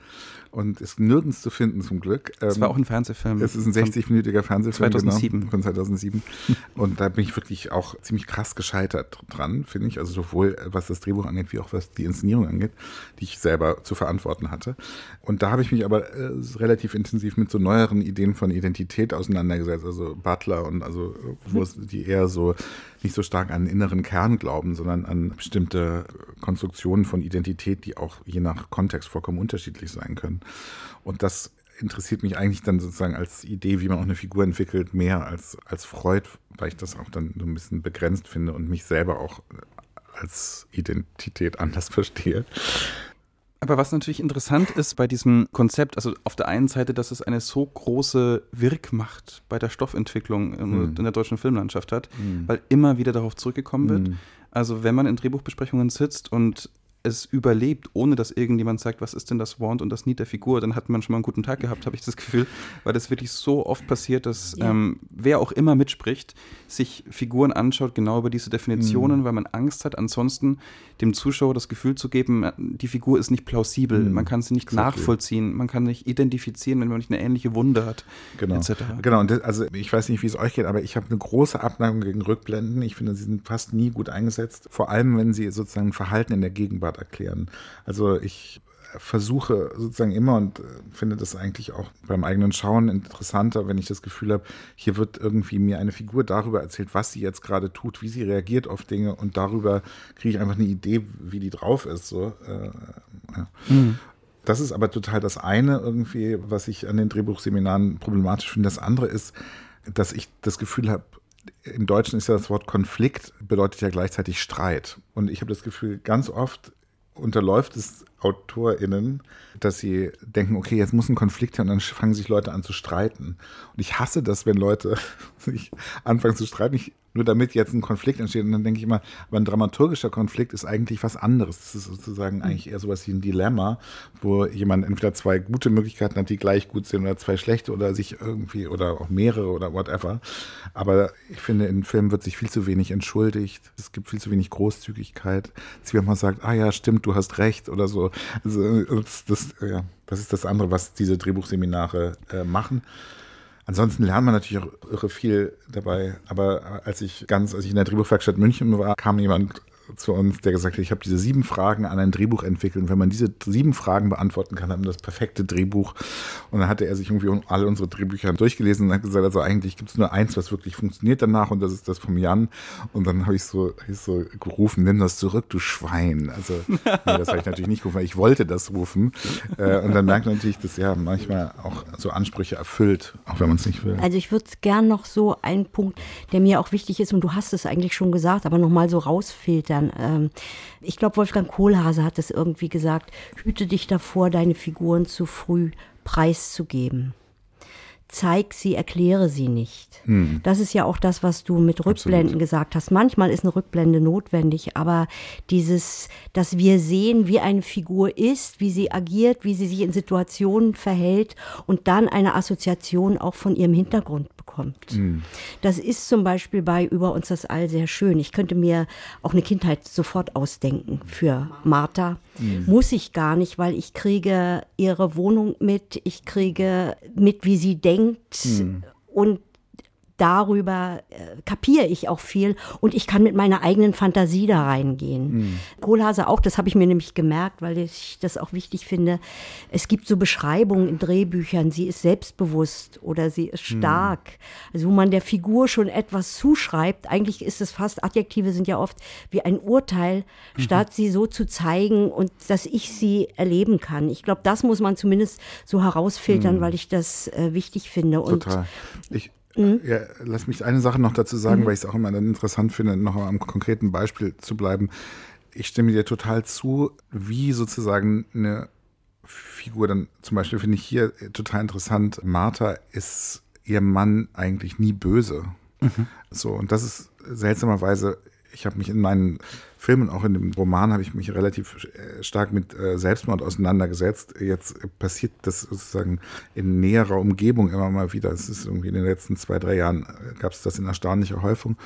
und ist nirgends zu finden zum Glück.
Es war auch ein Fernsehfilm.
Es ist ein 60-minütiger Fernsehfilm
2007.
Genau, von 2007. und da bin ich wirklich auch ziemlich krass gescheitert dran, finde ich. Also sowohl was das Drehbuch angeht, wie auch was die Inszenierung angeht, die ich selber zu verantworten hatte. Und da habe ich mich aber äh, relativ intensiv mit so neueren Ideen von Identität auseinandergesetzt. Also Butler und also wo es die eher so nicht so stark an den inneren Kern glauben, sondern an bestimmte Konstruktionen von Identität, die auch je nach Kontext vollkommen unterschiedlich sein können. Und das interessiert mich eigentlich dann sozusagen als Idee, wie man auch eine Figur entwickelt, mehr als, als Freud, weil ich das auch dann so ein bisschen begrenzt finde und mich selber auch als Identität anders verstehe.
Aber was natürlich interessant ist bei diesem Konzept, also auf der einen Seite, dass es eine so große Wirkmacht bei der Stoffentwicklung in, mhm. in der deutschen Filmlandschaft hat, mhm. weil immer wieder darauf zurückgekommen wird. Mhm. Also wenn man in Drehbuchbesprechungen sitzt und es überlebt, ohne dass irgendjemand sagt, was ist denn das Want und das Need der Figur, dann hat man schon mal einen guten Tag gehabt, habe ich das Gefühl, weil das wirklich so oft passiert, dass ja. ähm, wer auch immer mitspricht, sich Figuren anschaut, genau über diese Definitionen, mhm. weil man Angst hat, ansonsten dem Zuschauer das Gefühl zu geben, äh, die Figur ist nicht plausibel, mhm. man kann sie nicht exactly. nachvollziehen, man kann nicht identifizieren, wenn man nicht eine ähnliche Wunde hat,
genau. etc. Genau, und das, also ich weiß nicht, wie es euch geht, aber ich habe eine große Abneigung gegen Rückblenden. Ich finde, sie sind fast nie gut eingesetzt, vor allem wenn sie sozusagen Verhalten in der Gegenwart erklären. Also ich versuche sozusagen immer und äh, finde das eigentlich auch beim eigenen Schauen interessanter, wenn ich das Gefühl habe, hier wird irgendwie mir eine Figur darüber erzählt, was sie jetzt gerade tut, wie sie reagiert auf Dinge und darüber kriege ich einfach eine Idee, wie die drauf ist. So. Äh, ja. mhm das ist aber total das eine irgendwie, was ich an den Drehbuchseminaren problematisch finde. Das andere ist, dass ich das Gefühl habe, im Deutschen ist ja das Wort Konflikt, bedeutet ja gleichzeitig Streit. Und ich habe das Gefühl, ganz oft unterläuft es AutorInnen, dass sie denken, okay, jetzt muss ein Konflikt her und dann fangen sich Leute an zu streiten. Und ich hasse das, wenn Leute sich anfangen zu streiten. Ich nur damit jetzt ein Konflikt entsteht. Und dann denke ich immer, aber ein dramaturgischer Konflikt ist eigentlich was anderes. Das ist sozusagen mhm. eigentlich eher sowas wie ein Dilemma, wo jemand entweder zwei gute Möglichkeiten hat, die gleich gut sind, oder zwei schlechte oder sich irgendwie oder auch mehrere oder whatever. Aber ich finde, in Filmen wird sich viel zu wenig entschuldigt. Es gibt viel zu wenig Großzügigkeit. Dass man sagt, ah ja, stimmt, du hast recht oder so. Also das, das ja, das ist das andere, was diese Drehbuchseminare äh, machen. Ansonsten lernt man natürlich auch irre viel dabei. Aber als ich ganz, als ich in der Drehbuchwerkstatt München war, kam jemand zu uns, der gesagt hat, ich habe diese sieben Fragen an ein Drehbuch entwickelt. Und wenn man diese sieben Fragen beantworten kann, haben wir das perfekte Drehbuch. Und dann hatte er sich irgendwie alle unsere Drehbücher durchgelesen und hat gesagt, also eigentlich gibt es nur eins, was wirklich funktioniert danach und das ist das vom Jan. Und dann habe ich so, ich so gerufen, nimm das zurück, du Schwein. Also nee, das habe ich natürlich nicht gerufen, weil ich wollte das rufen. Äh, und dann merkt man natürlich, dass ja manchmal auch so Ansprüche erfüllt, auch wenn man es nicht will.
Also ich würde gern noch so einen Punkt, der mir auch wichtig ist, und du hast es eigentlich schon gesagt, aber nochmal so rausfiltern Bildern. Ähm, ich glaube, Wolfgang Kohlhase hat es irgendwie gesagt, hüte dich davor, deine Figuren zu früh preiszugeben zeig sie, erkläre sie nicht. Hm. Das ist ja auch das, was du mit Rückblenden Absolut. gesagt hast. Manchmal ist eine Rückblende notwendig, aber dieses, dass wir sehen, wie eine Figur ist, wie sie agiert, wie sie sich in Situationen verhält und dann eine Assoziation auch von ihrem Hintergrund bekommt. Hm. Das ist zum Beispiel bei Über uns das All sehr schön. Ich könnte mir auch eine Kindheit sofort ausdenken für Martha. Hm. Muss ich gar nicht, weil ich kriege ihre Wohnung mit, ich kriege mit, wie sie denkt, denkt hm. und darüber äh, kapiere ich auch viel und ich kann mit meiner eigenen Fantasie da reingehen. Mhm. Kohlhase auch, das habe ich mir nämlich gemerkt, weil ich das auch wichtig finde. Es gibt so Beschreibungen in Drehbüchern, sie ist selbstbewusst oder sie ist hm. stark. Mhm. Also wo man der Figur schon etwas zuschreibt, eigentlich ist es fast, Adjektive sind ja oft wie ein Urteil, mhm. statt sie so zu zeigen und dass ich sie erleben kann. Ich glaube, das muss man zumindest so herausfiltern, mhm. weil ich das äh, wichtig finde.
Und Total. Ich, Mhm. Ja, lass mich eine Sache noch dazu sagen, mhm. weil ich es auch immer dann interessant finde, noch am konkreten Beispiel zu bleiben. Ich stimme dir total zu, wie sozusagen eine Figur dann, zum Beispiel finde ich hier total interessant, Martha ist ihr Mann eigentlich nie böse. Mhm. So, und das ist seltsamerweise, ich habe mich in meinen Film und auch in dem Roman habe ich mich relativ äh, stark mit äh, Selbstmord auseinandergesetzt. Jetzt passiert das sozusagen in näherer Umgebung immer mal wieder. Es ist irgendwie in den letzten zwei, drei Jahren äh, gab es das in erstaunlicher Häufung.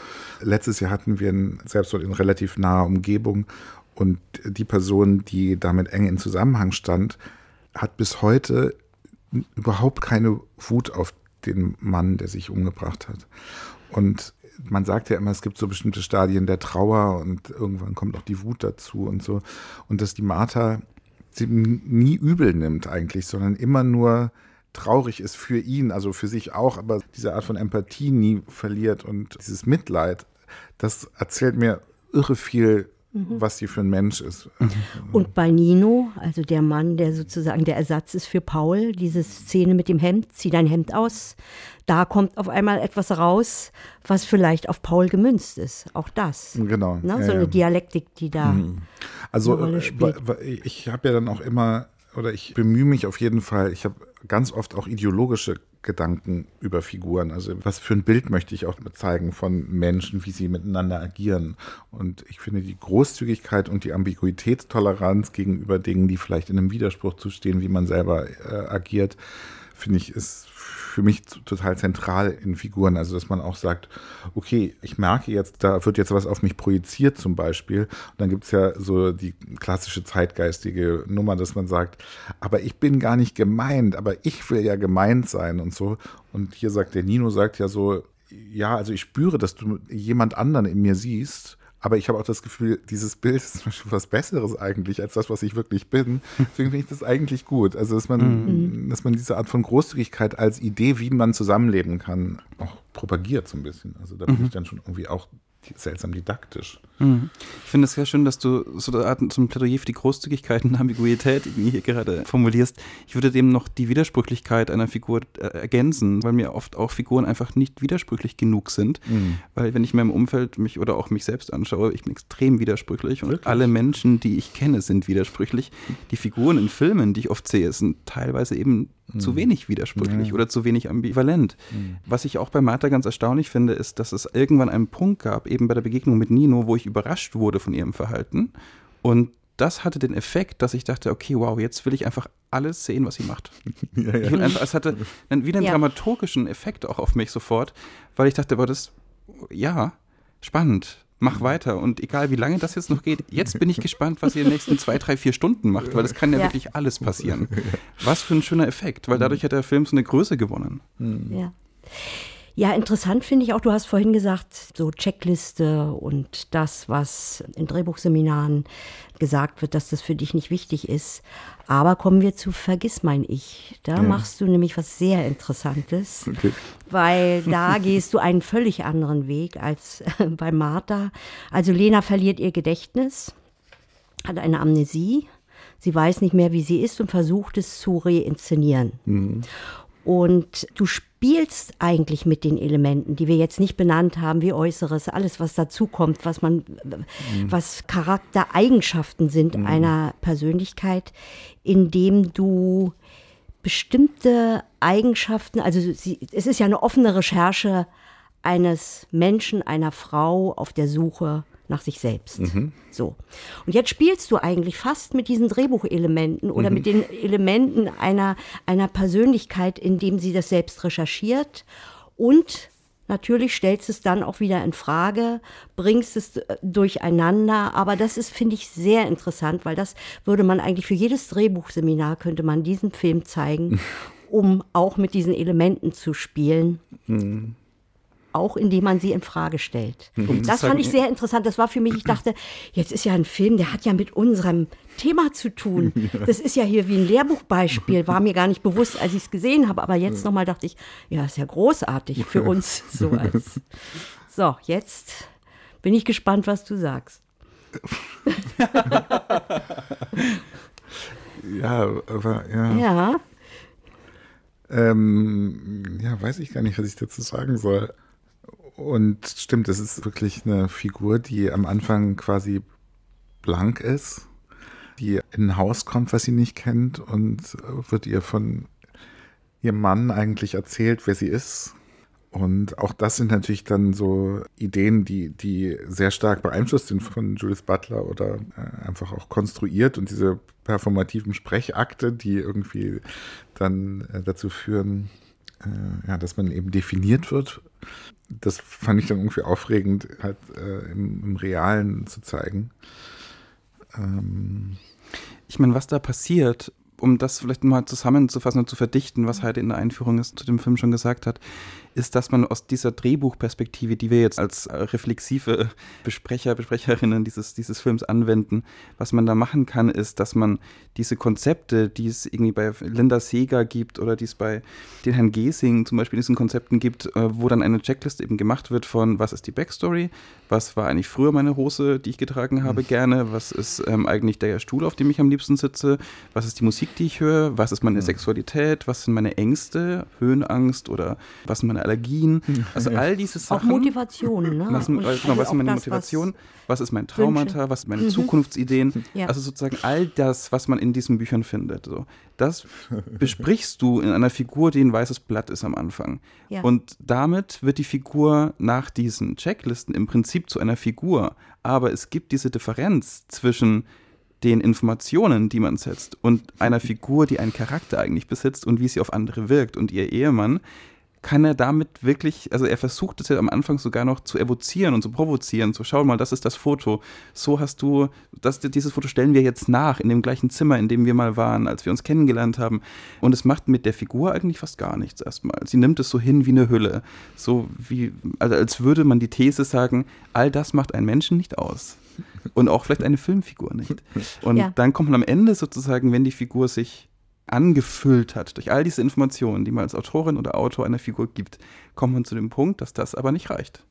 Letztes Jahr hatten wir einen Selbstmord in relativ naher Umgebung und die Person, die damit eng in Zusammenhang stand, hat bis heute überhaupt keine Wut auf den Mann, der sich umgebracht hat. Und man sagt ja immer, es gibt so bestimmte Stadien der Trauer und irgendwann kommt auch die Wut dazu und so. Und dass die Martha sie nie übel nimmt eigentlich, sondern immer nur traurig ist für ihn, also für sich auch, aber diese Art von Empathie nie verliert und dieses Mitleid, das erzählt mir irre viel mhm. was sie für ein Mensch ist.
Mhm. Und bei Nino, also der Mann, der sozusagen der Ersatz ist für Paul, diese Szene mit dem Hemd, zieh dein Hemd aus, da kommt auf einmal etwas raus, was vielleicht auf Paul gemünzt ist. Auch das.
Genau.
Ne? So eine Dialektik, die da. Mhm.
Also, eine Rolle äh, spielt. ich habe ja dann auch immer, oder ich bemühe mich auf jeden Fall, ich habe ganz oft auch ideologische Gedanken über Figuren. Also was für ein Bild möchte ich auch zeigen von Menschen, wie sie miteinander agieren. Und ich finde die Großzügigkeit und die Ambiguitätstoleranz gegenüber Dingen, die vielleicht in einem Widerspruch zu stehen, wie man selber äh, agiert, finde ich, ist für mich total zentral in Figuren. Also, dass man auch sagt, okay, ich merke jetzt, da wird jetzt was auf mich projiziert zum Beispiel. Und dann gibt es ja so die klassische zeitgeistige Nummer, dass man sagt, aber ich bin gar nicht gemeint, aber ich will ja gemeint sein und so. Und hier sagt der Nino, sagt ja so, ja, also ich spüre, dass du jemand anderen in mir siehst aber ich habe auch das Gefühl, dieses Bild ist zum Beispiel was Besseres eigentlich als das, was ich wirklich bin. Deswegen finde ich das eigentlich gut. Also, dass man, mhm. dass man diese Art von Großzügigkeit als Idee, wie man zusammenleben kann, auch propagiert so ein bisschen. Also da bin mhm. ich dann schon irgendwie auch seltsam didaktisch.
Mhm. Ich finde es sehr schön, dass du so eine Art ein Plädoyer für die Großzügigkeit und Ambiguität hier gerade formulierst. Ich würde dem noch die Widersprüchlichkeit einer Figur äh, ergänzen, weil mir oft auch Figuren einfach nicht widersprüchlich genug sind. Mhm. Weil wenn ich mir im Umfeld mich oder auch mich selbst anschaue, ich bin extrem widersprüchlich und Wirklich? alle Menschen, die ich kenne, sind widersprüchlich. Die Figuren in Filmen, die ich oft sehe, sind teilweise eben mhm. zu wenig widersprüchlich ja. oder zu wenig ambivalent. Mhm. Was ich auch bei Martha ganz erstaunlich finde, ist, dass es irgendwann einen Punkt gab, eben bei der Begegnung mit Nino, wo ich überrascht wurde von ihrem Verhalten. Und das hatte den Effekt, dass ich dachte, okay, wow, jetzt will ich einfach alles sehen, was sie macht. ja, ja. Einfach, es hatte einen, wieder einen ja. dramaturgischen Effekt auch auf mich sofort, weil ich dachte, aber das, ja, spannend mach weiter. Und egal wie lange das jetzt noch geht, jetzt bin ich gespannt, was ihr in den nächsten zwei, drei, vier Stunden macht, weil das kann ja, ja. wirklich alles passieren. Was für ein schöner Effekt, weil dadurch hat der Film so eine Größe gewonnen.
Ja. Ja, interessant finde ich auch, du hast vorhin gesagt, so Checkliste und das, was in Drehbuchseminaren gesagt wird, dass das für dich nicht wichtig ist. Aber kommen wir zu Vergiss mein Ich. Da ja. machst du nämlich was sehr Interessantes, okay. weil da gehst du einen völlig anderen Weg als bei Martha. Also Lena verliert ihr Gedächtnis, hat eine Amnesie. Sie weiß nicht mehr, wie sie ist und versucht es zu reinszenieren. Mhm. Und du spielst eigentlich mit den Elementen, die wir jetzt nicht benannt haben, wie Äußeres, alles, was dazukommt, was man, mhm. was Charaktereigenschaften sind mhm. einer Persönlichkeit, indem du bestimmte Eigenschaften, also sie, es ist ja eine offene Recherche eines Menschen, einer Frau auf der Suche nach sich selbst. Mhm. So. Und jetzt spielst du eigentlich fast mit diesen Drehbuchelementen oder mhm. mit den Elementen einer, einer Persönlichkeit, indem sie das selbst recherchiert und Natürlich stellst es dann auch wieder in Frage, bringst es äh, durcheinander, aber das ist, finde ich, sehr interessant, weil das würde man eigentlich für jedes Drehbuchseminar könnte man diesen Film zeigen, um auch mit diesen Elementen zu spielen. Mhm auch indem man sie in Frage stellt. Um das fand ich sehr interessant. Das war für mich, ich dachte, jetzt ist ja ein Film, der hat ja mit unserem Thema zu tun. Das ist ja hier wie ein Lehrbuchbeispiel, war mir gar nicht bewusst, als ich es gesehen habe. Aber jetzt nochmal dachte ich, ja, ist ja großartig für uns. So, als so, jetzt bin ich gespannt, was du sagst.
ja, aber ja.
Ja.
Ähm, ja, weiß ich gar nicht, was ich dazu sagen soll. Und stimmt, es ist wirklich eine Figur, die am Anfang quasi blank ist, die in ein Haus kommt, was sie nicht kennt und wird ihr von ihrem Mann eigentlich erzählt, wer sie ist. Und auch das sind natürlich dann so Ideen, die, die sehr stark beeinflusst sind von Judith Butler oder äh, einfach auch konstruiert und diese performativen Sprechakte, die irgendwie dann äh, dazu führen, äh, ja, dass man eben definiert wird das fand ich dann irgendwie aufregend, halt äh, im, im, Realen zu zeigen.
Ähm. Ich meine, was da passiert, um das vielleicht mal zusammenzufassen und zu verdichten, was Heide in der Einführung ist, zu dem Film schon gesagt hat, ist, dass man aus dieser Drehbuchperspektive, die wir jetzt als äh, reflexive Besprecher, Besprecherinnen dieses, dieses Films anwenden, was man da machen kann, ist, dass man diese Konzepte, die es irgendwie bei Linda Seeger gibt oder die es bei den Herrn Gesing zum Beispiel in diesen Konzepten gibt, äh, wo dann eine Checkliste eben gemacht wird von, was ist die Backstory, was war eigentlich früher meine Hose, die ich getragen habe, mhm. gerne, was ist ähm, eigentlich der Stuhl, auf dem ich am liebsten sitze, was ist die Musik, die ich höre, was ist meine mhm. Sexualität, was sind meine Ängste, Höhenangst oder was sind meine Allergien. Also all diese Sachen.
Auch Motivation, ne?
Was, genau, was ist meine das, Motivation? Was, was, ist mein Traumata? Wünsche. Was sind meine mhm. Zukunftsideen? Ja. Also sozusagen all das, was man in diesen Büchern findet. So. Das besprichst du in einer Figur, die ein weißes Blatt ist am Anfang. Ja. Und damit wird die Figur nach diesen Checklisten im Prinzip zu einer Figur. Aber es gibt diese Differenz zwischen den Informationen, die man setzt und einer Figur, die einen Charakter eigentlich besitzt und wie sie auf andere wirkt. Und ihr Ehemann kann er damit wirklich, also er versucht es ja am Anfang sogar noch zu evozieren und zu provozieren, so schau mal, das ist das Foto, so hast du, das, dieses Foto stellen wir jetzt nach, in dem gleichen Zimmer, in dem wir mal waren, als wir uns kennengelernt haben und es macht mit der Figur eigentlich fast gar nichts erstmal. Sie nimmt es so hin wie eine Hülle, so wie, also als würde man die These sagen, all das macht einen Menschen nicht aus. Und auch vielleicht eine Filmfigur nicht. Und ja. dann kommt man am Ende sozusagen, wenn die Figur sich angefüllt hat durch all diese Informationen, die man als Autorin oder Autor einer Figur gibt, kommt man zu dem Punkt, dass das aber nicht reicht.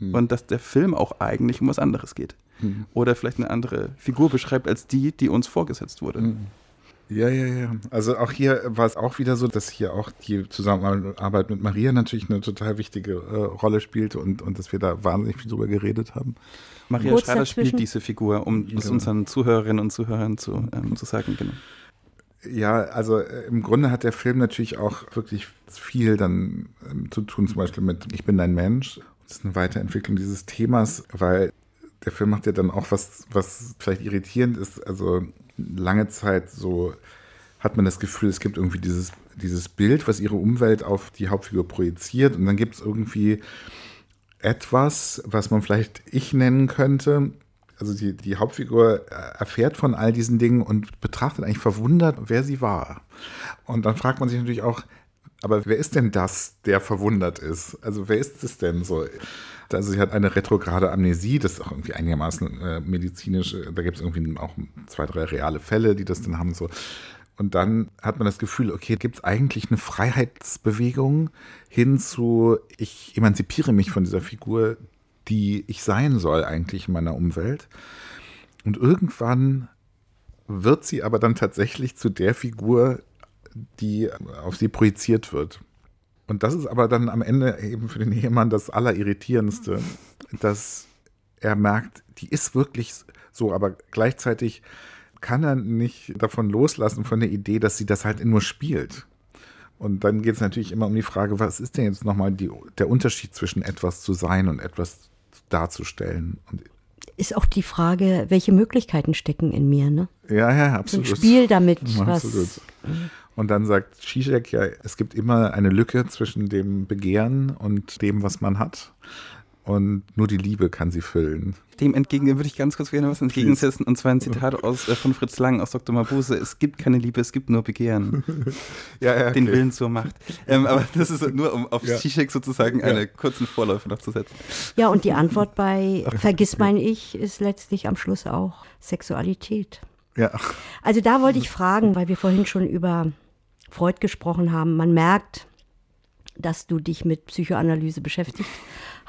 mhm. und dass der Film auch eigentlich um was anderes geht. Mhm. Oder vielleicht eine andere Figur beschreibt als die, die uns vorgesetzt wurde. Mhm.
Ja, ja, ja. Also auch hier war es auch wieder so, dass hier auch die Zusammenarbeit mit Maria natürlich eine total wichtige äh, Rolle spielt und, und dass wir da wahnsinnig viel drüber geredet haben.
Maria Schreider dazwischen? spielt diese Figur, um es genau. unseren Zuhörerinnen und Zuhörern zu, ähm, zu sagen, genau.
Ja, also äh, im Grunde hat der Film natürlich auch wirklich viel dann ähm, zu tun, zum Beispiel mit Ich bin dein Mensch. Das ist eine Weiterentwicklung dieses Themas, weil der Film macht ja dann auch was, was vielleicht irritierend ist. Also lange Zeit so hat man das Gefühl, es gibt irgendwie dieses, dieses Bild, was ihre Umwelt auf die Hauptfigur projiziert. Und dann gibt es irgendwie etwas, was man vielleicht ich nennen könnte. Also die, die Hauptfigur erfährt von all diesen Dingen und betrachtet eigentlich verwundert, wer sie war. Und dann fragt man sich natürlich auch, aber wer ist denn das, der verwundert ist? Also wer ist es denn so? Also sie hat eine retrograde Amnesie, das ist auch irgendwie einigermaßen äh, medizinisch, äh, da gibt es irgendwie auch zwei, drei reale Fälle, die das dann haben so. Und dann hat man das Gefühl, okay, gibt es eigentlich eine Freiheitsbewegung hin zu, ich emanzipiere mich von dieser Figur, die ich sein soll eigentlich in meiner Umwelt. Und irgendwann wird sie aber dann tatsächlich zu der Figur, die auf sie projiziert wird. Und das ist aber dann am Ende eben für den Ehemann das Allerirritierendste, dass er merkt, die ist wirklich so, aber gleichzeitig kann er nicht davon loslassen, von der Idee, dass sie das halt nur spielt. Und dann geht es natürlich immer um die Frage, was ist denn jetzt nochmal die, der Unterschied zwischen etwas zu sein und etwas darzustellen? Und
ist auch die Frage, welche Möglichkeiten stecken in mir, ne?
Ja, ja, absolut.
Ein Spiel damit,
absolut. was. Und dann sagt Zizek ja, es gibt immer eine Lücke zwischen dem Begehren und dem, was man hat. Und nur die Liebe kann sie füllen.
Dem entgegen würde ich ganz kurz gerne was entgegensetzen. Und zwar ein Zitat aus, äh, von Fritz Lang aus Dr. Mabuse. Es gibt keine Liebe, es gibt nur Begehren. ja, ja, okay. Den Willen zur Macht. Ähm, aber das ist nur, um auf ja. Zizek sozusagen ja. eine kurzen Vorläufe noch zu setzen.
Ja, und die Antwort bei Vergiss mein Ich ist letztlich am Schluss auch Sexualität. Ja. Also da wollte ich fragen, weil wir vorhin schon über Freud gesprochen haben, man merkt, dass du dich mit Psychoanalyse beschäftigt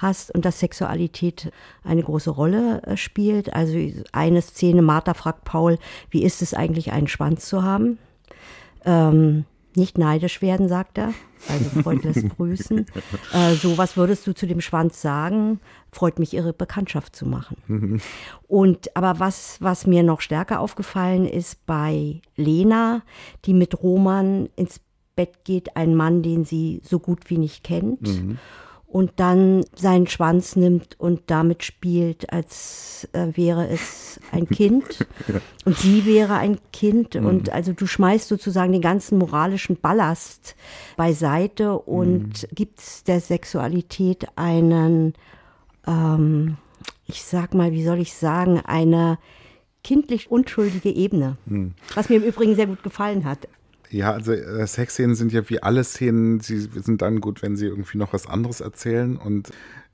hast und dass Sexualität eine große Rolle äh, spielt. Also eine Szene, Martha fragt Paul, wie ist es eigentlich, einen Schwanz zu haben? Ähm, nicht neidisch werden, sagt er. Also Freud lässt grüßen. Äh, so, was würdest du zu dem Schwanz sagen? Freut mich, ihre Bekanntschaft zu machen. Und aber was, was mir noch stärker aufgefallen ist bei Lena, die mit Roman ins Bett geht, ein Mann, den sie so gut wie nicht kennt. Mhm und dann seinen Schwanz nimmt und damit spielt, als äh, wäre es ein Kind und sie wäre ein Kind mhm. und also du schmeißt sozusagen den ganzen moralischen Ballast beiseite und mhm. gibst der Sexualität einen, ähm, ich sag mal, wie soll ich sagen, eine kindlich unschuldige Ebene, mhm. was mir im Übrigen sehr gut gefallen hat.
Ja, also äh, Sexszenen sind ja wie alle Szenen, sie sind dann gut, wenn sie irgendwie noch was anderes erzählen. Und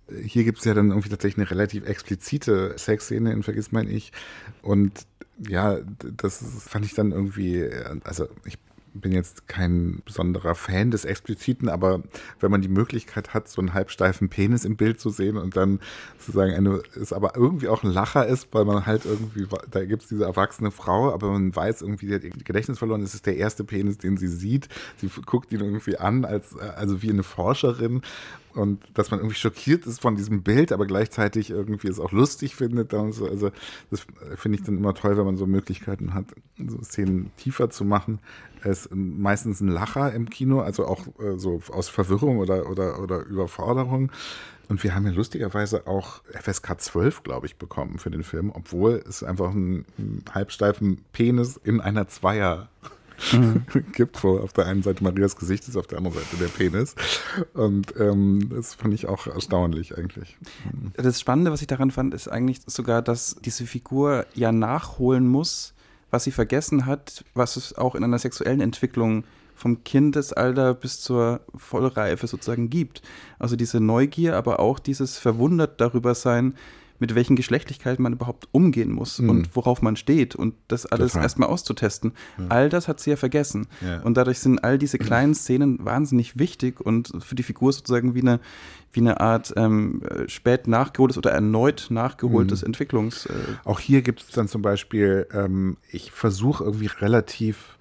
äh, hier gibt es ja dann irgendwie tatsächlich eine relativ explizite Sexszene in Vergiss mein Ich. Und ja, das fand ich dann irgendwie, äh, also ich bin jetzt kein besonderer Fan des Expliziten, aber wenn man die Möglichkeit hat, so einen halbsteifen Penis im Bild zu sehen und dann sozusagen eine, ist aber irgendwie auch ein Lacher ist, weil man halt irgendwie, da gibt es diese erwachsene Frau, aber man weiß irgendwie, die hat ihr Gedächtnis verloren, es ist der erste Penis, den sie sieht. Sie guckt ihn irgendwie an, als, also wie eine Forscherin und dass man irgendwie schockiert ist von diesem Bild, aber gleichzeitig irgendwie es auch lustig findet. So. Also das finde ich dann immer toll, wenn man so Möglichkeiten hat, so Szenen tiefer zu machen. Es ist meistens ein Lacher im Kino, also auch äh, so aus Verwirrung oder, oder, oder Überforderung. Und wir haben ja lustigerweise auch FSK 12, glaube ich, bekommen für den Film, obwohl es einfach einen, einen halbsteifen Penis in einer Zweier mhm. gibt, wo auf der einen Seite Marias Gesicht ist, auf der anderen Seite der Penis. Und ähm, das fand ich auch erstaunlich eigentlich.
Das Spannende, was ich daran fand, ist eigentlich sogar, dass diese Figur ja nachholen muss, was sie vergessen hat, was es auch in einer sexuellen Entwicklung vom Kindesalter bis zur Vollreife sozusagen gibt. Also diese Neugier, aber auch dieses verwundert darüber sein, mit welchen Geschlechtlichkeiten man überhaupt umgehen muss mhm. und worauf man steht und das alles Total. erstmal auszutesten. Ja. All das hat sie ja vergessen. Ja. Und dadurch sind all diese kleinen Szenen wahnsinnig wichtig und für die Figur sozusagen wie eine, wie eine Art ähm, spät nachgeholtes oder erneut nachgeholtes mhm. Entwicklungs. Äh
Auch hier gibt es dann zum Beispiel, ähm, ich versuche irgendwie relativ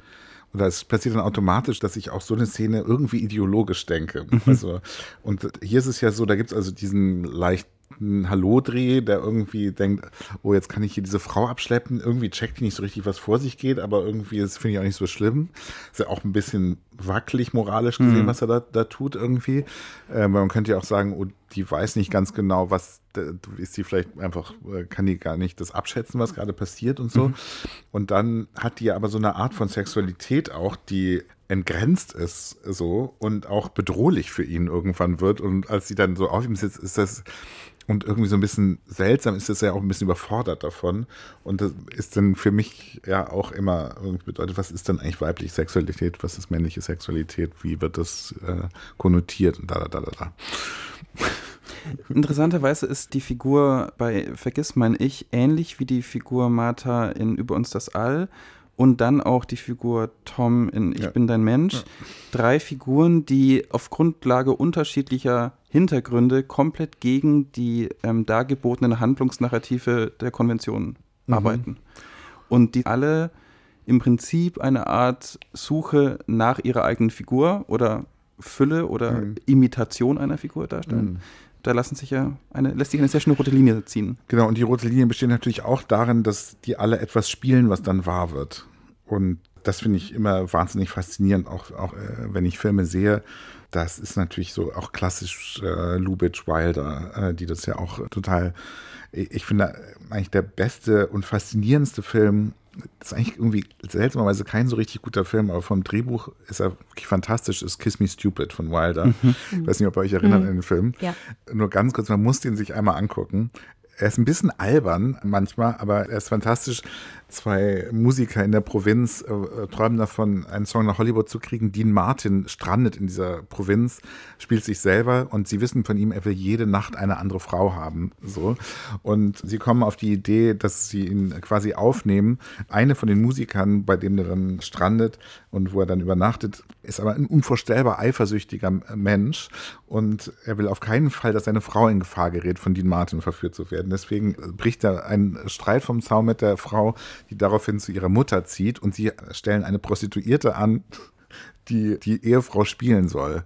oder es passiert dann automatisch, dass ich auch so eine Szene irgendwie ideologisch denke. Mhm. Also, und hier ist es ja so, da gibt es also diesen leicht ein Hallo-Dreh, der irgendwie denkt, oh, jetzt kann ich hier diese Frau abschleppen. Irgendwie checkt die nicht so richtig, was vor sich geht, aber irgendwie, das finde ich auch nicht so schlimm. Ist ja auch ein bisschen wackelig moralisch gesehen, mhm. was er da, da tut irgendwie. Äh, weil man könnte ja auch sagen, oh, die weiß nicht ganz genau, was, ist sie vielleicht einfach, äh, kann die gar nicht das abschätzen, was gerade passiert und so. Mhm. Und dann hat die aber so eine Art von Sexualität auch, die entgrenzt ist so und auch bedrohlich für ihn irgendwann wird. Und als sie dann so auf ihm sitzt, ist das und irgendwie so ein bisschen seltsam ist es ja auch ein bisschen überfordert davon. Und das ist dann für mich ja auch immer irgendwie bedeutet, was ist denn eigentlich weibliche Sexualität, was ist männliche Sexualität, wie wird das äh, konnotiert und da, da, da, da, da.
Interessanterweise ist die Figur bei Vergiss mein Ich ähnlich wie die Figur Martha in Über uns das All und dann auch die Figur Tom in Ich ja. bin dein Mensch. Ja. Drei Figuren, die auf Grundlage unterschiedlicher Hintergründe komplett gegen die ähm, dargebotenen Handlungsnarrative der Konvention mhm. arbeiten. Und die alle im Prinzip eine Art Suche nach ihrer eigenen Figur oder Fülle oder mhm. Imitation einer Figur darstellen. Mhm da lassen sich ja eine, lässt sich eine sehr schöne rote Linie ziehen.
Genau, und die rote Linie besteht natürlich auch darin, dass die alle etwas spielen, was dann wahr wird. Und das finde ich immer wahnsinnig faszinierend, auch, auch äh, wenn ich Filme sehe. Das ist natürlich so auch klassisch äh, Lubitsch, Wilder, äh, die das ja auch total, ich finde eigentlich der beste und faszinierendste Film ist eigentlich irgendwie seltsamerweise kein so richtig guter Film, aber vom Drehbuch ist er wirklich fantastisch, ist Kiss Me Stupid von Wilder. Mhm. Ich weiß nicht, ob ihr euch erinnert mhm. an den Film. Ja. Nur ganz kurz, man muss den sich einmal angucken. Er ist ein bisschen albern manchmal, aber er ist fantastisch zwei Musiker in der Provinz äh, träumen davon, einen Song nach Hollywood zu kriegen. Dean Martin strandet in dieser Provinz, spielt sich selber und sie wissen von ihm, er will jede Nacht eine andere Frau haben. So. Und sie kommen auf die Idee, dass sie ihn quasi aufnehmen. Eine von den Musikern, bei dem er dann strandet und wo er dann übernachtet, ist aber ein unvorstellbar eifersüchtiger Mensch und er will auf keinen Fall, dass seine Frau in Gefahr gerät, von Dean Martin verführt zu werden. Deswegen bricht er einen Streit vom Zaun mit der Frau, die daraufhin zu ihrer Mutter zieht und sie stellen eine Prostituierte an, die die Ehefrau spielen soll.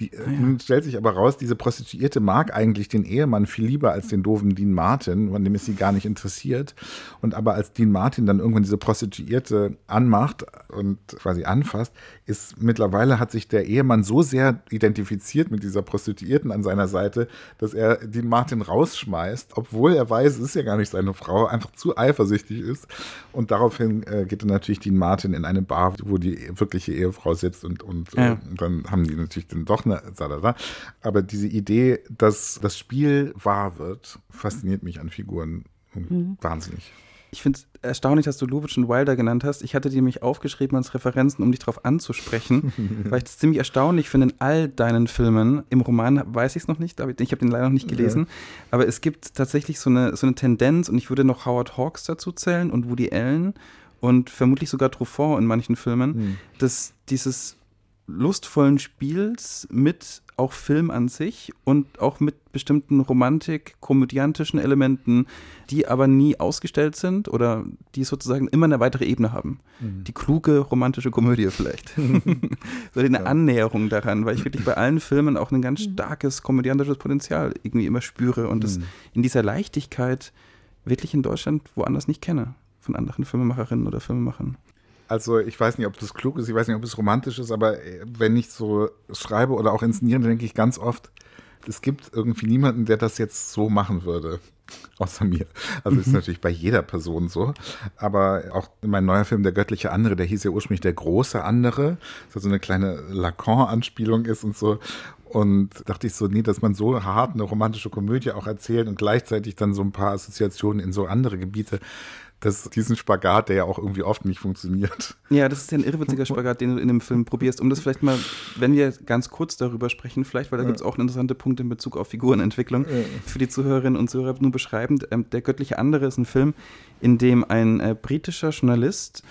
Die, ah, ja. Nun stellt sich aber raus, diese Prostituierte mag eigentlich den Ehemann viel lieber als den doofen Dean Martin, von dem ist sie gar nicht interessiert. Und aber als Dean Martin dann irgendwann diese Prostituierte anmacht und quasi anfasst, ist mittlerweile hat sich der Ehemann so sehr identifiziert mit dieser Prostituierten an seiner Seite, dass er Dean Martin rausschmeißt, obwohl er weiß, es ist ja gar nicht seine Frau, einfach zu eifersüchtig ist. Und daraufhin äh, geht dann natürlich Dean Martin in eine Bar, wo die wirkliche Ehefrau sitzt jetzt und, und, ja. und dann haben die natürlich dann doch eine Salada. Aber diese Idee, dass das Spiel wahr wird, fasziniert mich an Figuren mhm. wahnsinnig.
Ich finde es erstaunlich, dass du Lubitsch und Wilder genannt hast. Ich hatte die nämlich aufgeschrieben als Referenzen, um dich darauf anzusprechen, weil ich es ziemlich erstaunlich finde in all deinen Filmen. Im Roman weiß ich es noch nicht, ich habe den leider noch nicht gelesen. Ja. Aber es gibt tatsächlich so eine, so eine Tendenz und ich würde noch Howard Hawks dazu zählen und Woody Allen und vermutlich sogar Truffaut in manchen Filmen, mhm. dass dieses lustvollen Spiels mit auch Film an sich und auch mit bestimmten romantik, komödiantischen Elementen, die aber nie ausgestellt sind oder die sozusagen immer eine weitere Ebene haben. Mhm. Die kluge romantische Komödie vielleicht. so eine ja. Annäherung daran, weil ich wirklich bei allen Filmen auch ein ganz mhm. starkes komödiantisches Potenzial irgendwie immer spüre und es mhm. in dieser Leichtigkeit wirklich in Deutschland woanders nicht kenne von anderen Filmemacherinnen oder Filmemachern.
Also ich weiß nicht, ob das klug ist, ich weiß nicht, ob es romantisch ist, aber äh, wenn ich so schreibe oder auch inszeniere, denke ich ganz oft, es gibt irgendwie niemanden, der das jetzt so machen würde. Außer mir. Also mhm. ist natürlich bei jeder Person so. Aber auch mein neuer Film, Der göttliche andere, der hieß ja ursprünglich Der große andere, das so eine kleine Lacan-Anspielung ist und so. Und dachte ich so, nee, dass man so hart eine romantische Komödie auch erzählt und gleichzeitig dann so ein paar Assoziationen in so andere Gebiete das, diesen Spagat, der ja auch irgendwie oft nicht funktioniert.
Ja, das ist ja ein irrwitziger Spagat, den du in dem Film probierst. Um das vielleicht mal, wenn wir ganz kurz darüber sprechen, vielleicht, weil da ja. gibt es auch interessante Punkte in Bezug auf Figurenentwicklung ja. für die Zuhörerinnen und Zuhörer nur beschreibend. Ähm, der göttliche andere ist ein Film, in dem ein äh, britischer Journalist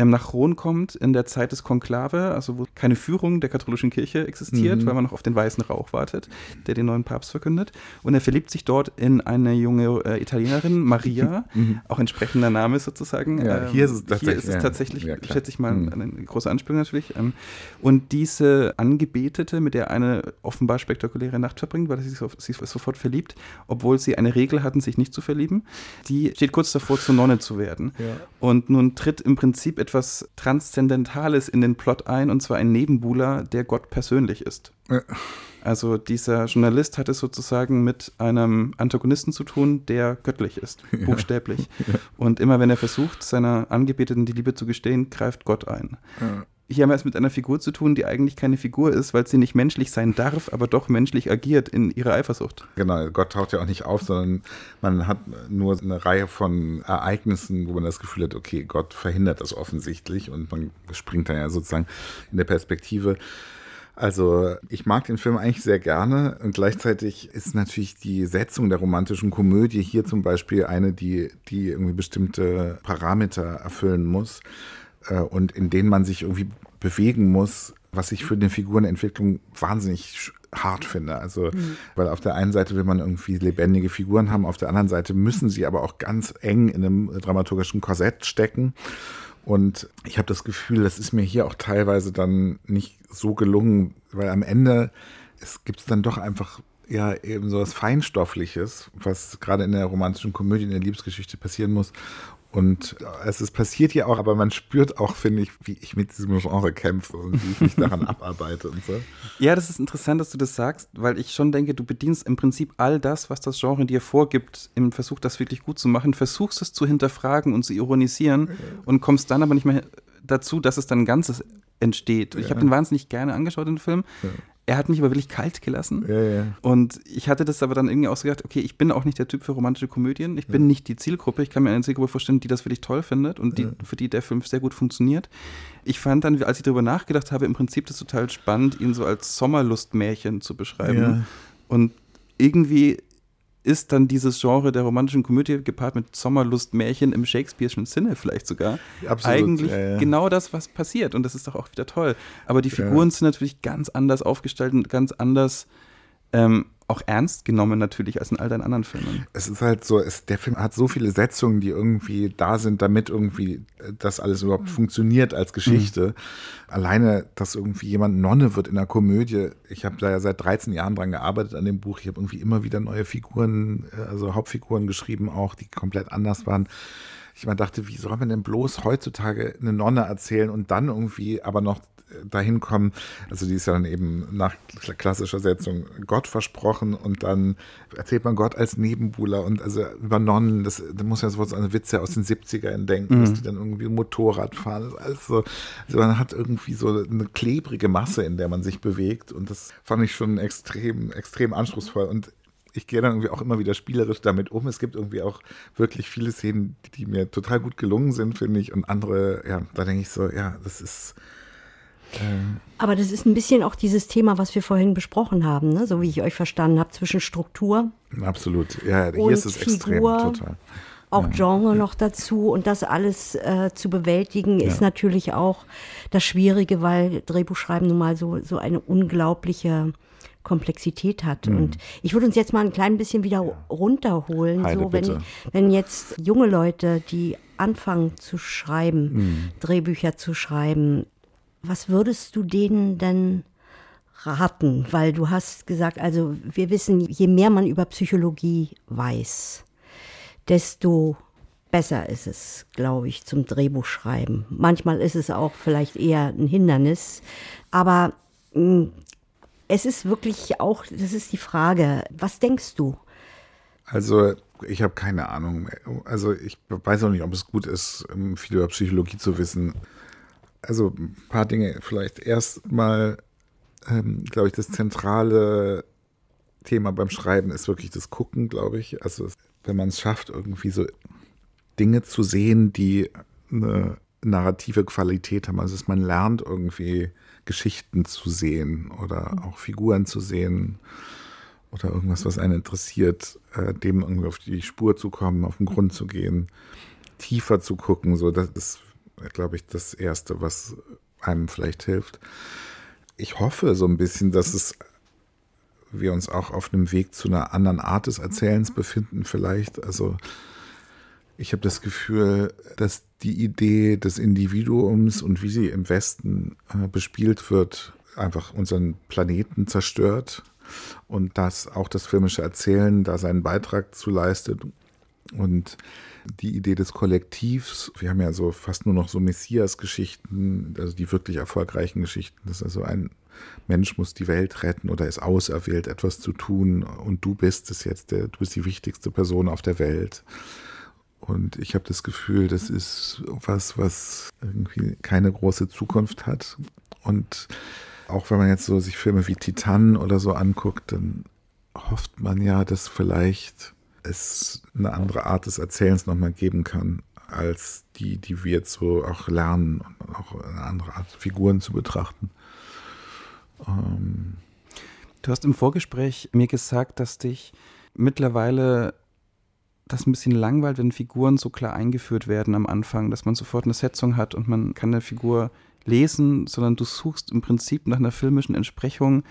ähm, nach Rom kommt in der Zeit des Konklave, also wo keine Führung der katholischen Kirche existiert, mhm. weil man noch auf den weißen Rauch wartet, der den neuen Papst verkündet. Und er verliebt sich dort in eine junge äh, Italienerin, Maria, mhm. auch entsprechender Name sozusagen.
Ja, hier ist es tatsächlich,
ist es tatsächlich ja, schätze ich mal, mhm. eine große Anspielung natürlich. Ähm, und diese Angebetete, mit der eine offenbar spektakuläre Nacht verbringt, weil sie sich sofort verliebt, obwohl sie eine Regel hatten, sich nicht zu verlieben, die steht kurz davor, zur Nonne zu werden. Ja. Und nun tritt im Prinzip etwas Transzendentales in den Plot ein, und zwar ein Nebenbuhler, der Gott persönlich ist. Ja. Also dieser Journalist hat es sozusagen mit einem Antagonisten zu tun, der göttlich ist, ja. buchstäblich. Ja. Und immer wenn er versucht, seiner Angebeteten die Liebe zu gestehen, greift Gott ein. Hier haben wir es mit einer Figur zu tun, die eigentlich keine Figur ist, weil sie nicht menschlich sein darf, aber doch menschlich agiert in ihrer Eifersucht.
Genau, Gott taucht ja auch nicht auf, sondern man hat nur eine Reihe von Ereignissen, wo man das Gefühl hat, okay, Gott verhindert das offensichtlich und man springt dann ja sozusagen in der Perspektive. Also ich mag den Film eigentlich sehr gerne und gleichzeitig ist natürlich die Setzung der romantischen Komödie hier zum Beispiel eine, die, die irgendwie bestimmte Parameter erfüllen muss und in denen man sich irgendwie bewegen muss, was ich für eine Figurenentwicklung wahnsinnig hart finde. Also, mhm. weil auf der einen Seite will man irgendwie lebendige Figuren haben, auf der anderen Seite müssen sie aber auch ganz eng in einem dramaturgischen Korsett stecken. Und ich habe das Gefühl, das ist mir hier auch teilweise dann nicht so gelungen, weil am Ende es gibt es dann doch einfach ja eben so was Feinstoffliches, was gerade in der romantischen Komödie, in der Liebesgeschichte passieren muss. Und es ist passiert ja auch, aber man spürt auch, finde ich, wie ich mit diesem Genre kämpfe und wie ich mich daran abarbeite und so.
Ja, das ist interessant, dass du das sagst, weil ich schon denke, du bedienst im Prinzip all das, was das Genre dir vorgibt, im Versuch, das wirklich gut zu machen, versuchst es zu hinterfragen und zu ironisieren ja. und kommst dann aber nicht mehr dazu, dass es dann ein Ganzes entsteht. Ja. Ich habe den wahnsinnig gerne angeschaut, den Film. Ja. Er hat mich aber wirklich kalt gelassen. Ja, ja. Und ich hatte das aber dann irgendwie auch so gedacht, okay, ich bin auch nicht der Typ für romantische Komödien. Ich bin nicht die Zielgruppe. Ich kann mir eine Zielgruppe vorstellen, die das wirklich toll findet und die, für die der Film sehr gut funktioniert. Ich fand dann, als ich darüber nachgedacht habe, im Prinzip das total spannend, ihn so als Sommerlustmärchen zu beschreiben. Und irgendwie ist dann dieses Genre der romantischen Komödie gepaart mit Sommerlustmärchen im Shakespeare'schen Sinne vielleicht sogar Absolut, eigentlich ja, ja. genau das, was passiert. Und das ist doch auch wieder toll. Aber die Figuren ja. sind natürlich ganz anders aufgestellt und ganz anders ähm, auch ernst genommen natürlich als in all deinen anderen Filmen.
Es ist halt so, es, der Film hat so viele Setzungen, die irgendwie da sind, damit irgendwie äh, das alles überhaupt mhm. funktioniert als Geschichte. Mhm. Alleine, dass irgendwie jemand Nonne wird in einer Komödie. Ich habe da ja seit 13 Jahren dran gearbeitet an dem Buch. Ich habe irgendwie immer wieder neue Figuren, äh, also Hauptfiguren geschrieben auch, die komplett anders waren ich immer dachte, wie soll man denn bloß heutzutage eine Nonne erzählen und dann irgendwie aber noch dahin kommen, also die ist ja dann eben nach klassischer Setzung Gott versprochen und dann erzählt man Gott als Nebenbuhler und also über Nonnen, das, da muss ja sofort so eine Witze aus den 70ern denken, mhm. dass die dann irgendwie Motorrad fahren. Also, also man hat irgendwie so eine klebrige Masse, in der man sich bewegt und das fand ich schon extrem, extrem anspruchsvoll und ich gehe dann irgendwie auch immer wieder spielerisch damit um. Es gibt irgendwie auch wirklich viele Szenen, die, die mir total gut gelungen sind, finde ich. Und andere, ja, da denke ich so, ja, das ist,
aber das ist ein bisschen auch dieses Thema, was wir vorhin besprochen haben, ne? so wie ich euch verstanden habe, zwischen Struktur.
Absolut, ja, hier ist es Figur, extrem total.
Auch ja. Genre noch dazu und das alles äh, zu bewältigen, ist natürlich auch das Schwierige, weil Drehbuchschreiben nun mal so, so eine unglaubliche Komplexität hat. Mhm. Und ich würde uns jetzt mal ein klein bisschen wieder runterholen, Heide, so wenn, wenn jetzt junge Leute, die anfangen zu schreiben, mhm. Drehbücher zu schreiben, was würdest du denen denn raten? Weil du hast gesagt, also wir wissen, je mehr man über Psychologie weiß, desto besser ist es, glaube ich, zum Drehbuchschreiben. Manchmal ist es auch vielleicht eher ein Hindernis, aber mh, hm, es ist wirklich auch, das ist die Frage, was denkst du?
Also ich habe keine Ahnung. Also ich weiß auch nicht, ob es gut ist, viel über Psychologie zu wissen also ein paar Dinge vielleicht. Erstmal, ähm, glaube ich, das zentrale Thema beim Schreiben ist wirklich das Gucken, glaube ich. Also wenn man es schafft, irgendwie so Dinge zu sehen, die eine narrative Qualität haben. Also dass man lernt irgendwie Geschichten zu sehen oder auch Figuren zu sehen oder irgendwas, was einen interessiert, äh, dem irgendwie auf die Spur zu kommen, auf den Grund zu gehen, tiefer zu gucken. So, das ist, glaube ich, das Erste, was einem vielleicht hilft. Ich hoffe so ein bisschen, dass es wir uns auch auf einem Weg zu einer anderen Art des Erzählens befinden, vielleicht. Also ich habe das Gefühl, dass die Idee des Individuums und wie sie im Westen äh, bespielt wird, einfach unseren Planeten zerstört und dass auch das filmische Erzählen da seinen Beitrag zu leistet. Und die Idee des Kollektivs, wir haben ja so fast nur noch so Messias-Geschichten, also die wirklich erfolgreichen Geschichten, dass also ein Mensch muss die Welt retten oder ist auserwählt, etwas zu tun und du bist es jetzt, der, du bist die wichtigste Person auf der Welt. Und ich habe das Gefühl, das ist was, was irgendwie keine große Zukunft hat. Und auch wenn man jetzt so sich Filme wie Titan oder so anguckt, dann hofft man ja, dass vielleicht es eine andere Art des Erzählens nochmal geben kann, als die, die wir jetzt so auch lernen und auch eine andere Art Figuren zu betrachten.
Ähm. Du hast im Vorgespräch mir gesagt, dass dich mittlerweile das ein bisschen langweilt, wenn Figuren so klar eingeführt werden am Anfang, dass man sofort eine Setzung hat und man kann eine Figur lesen, sondern du suchst im Prinzip nach einer filmischen Entsprechung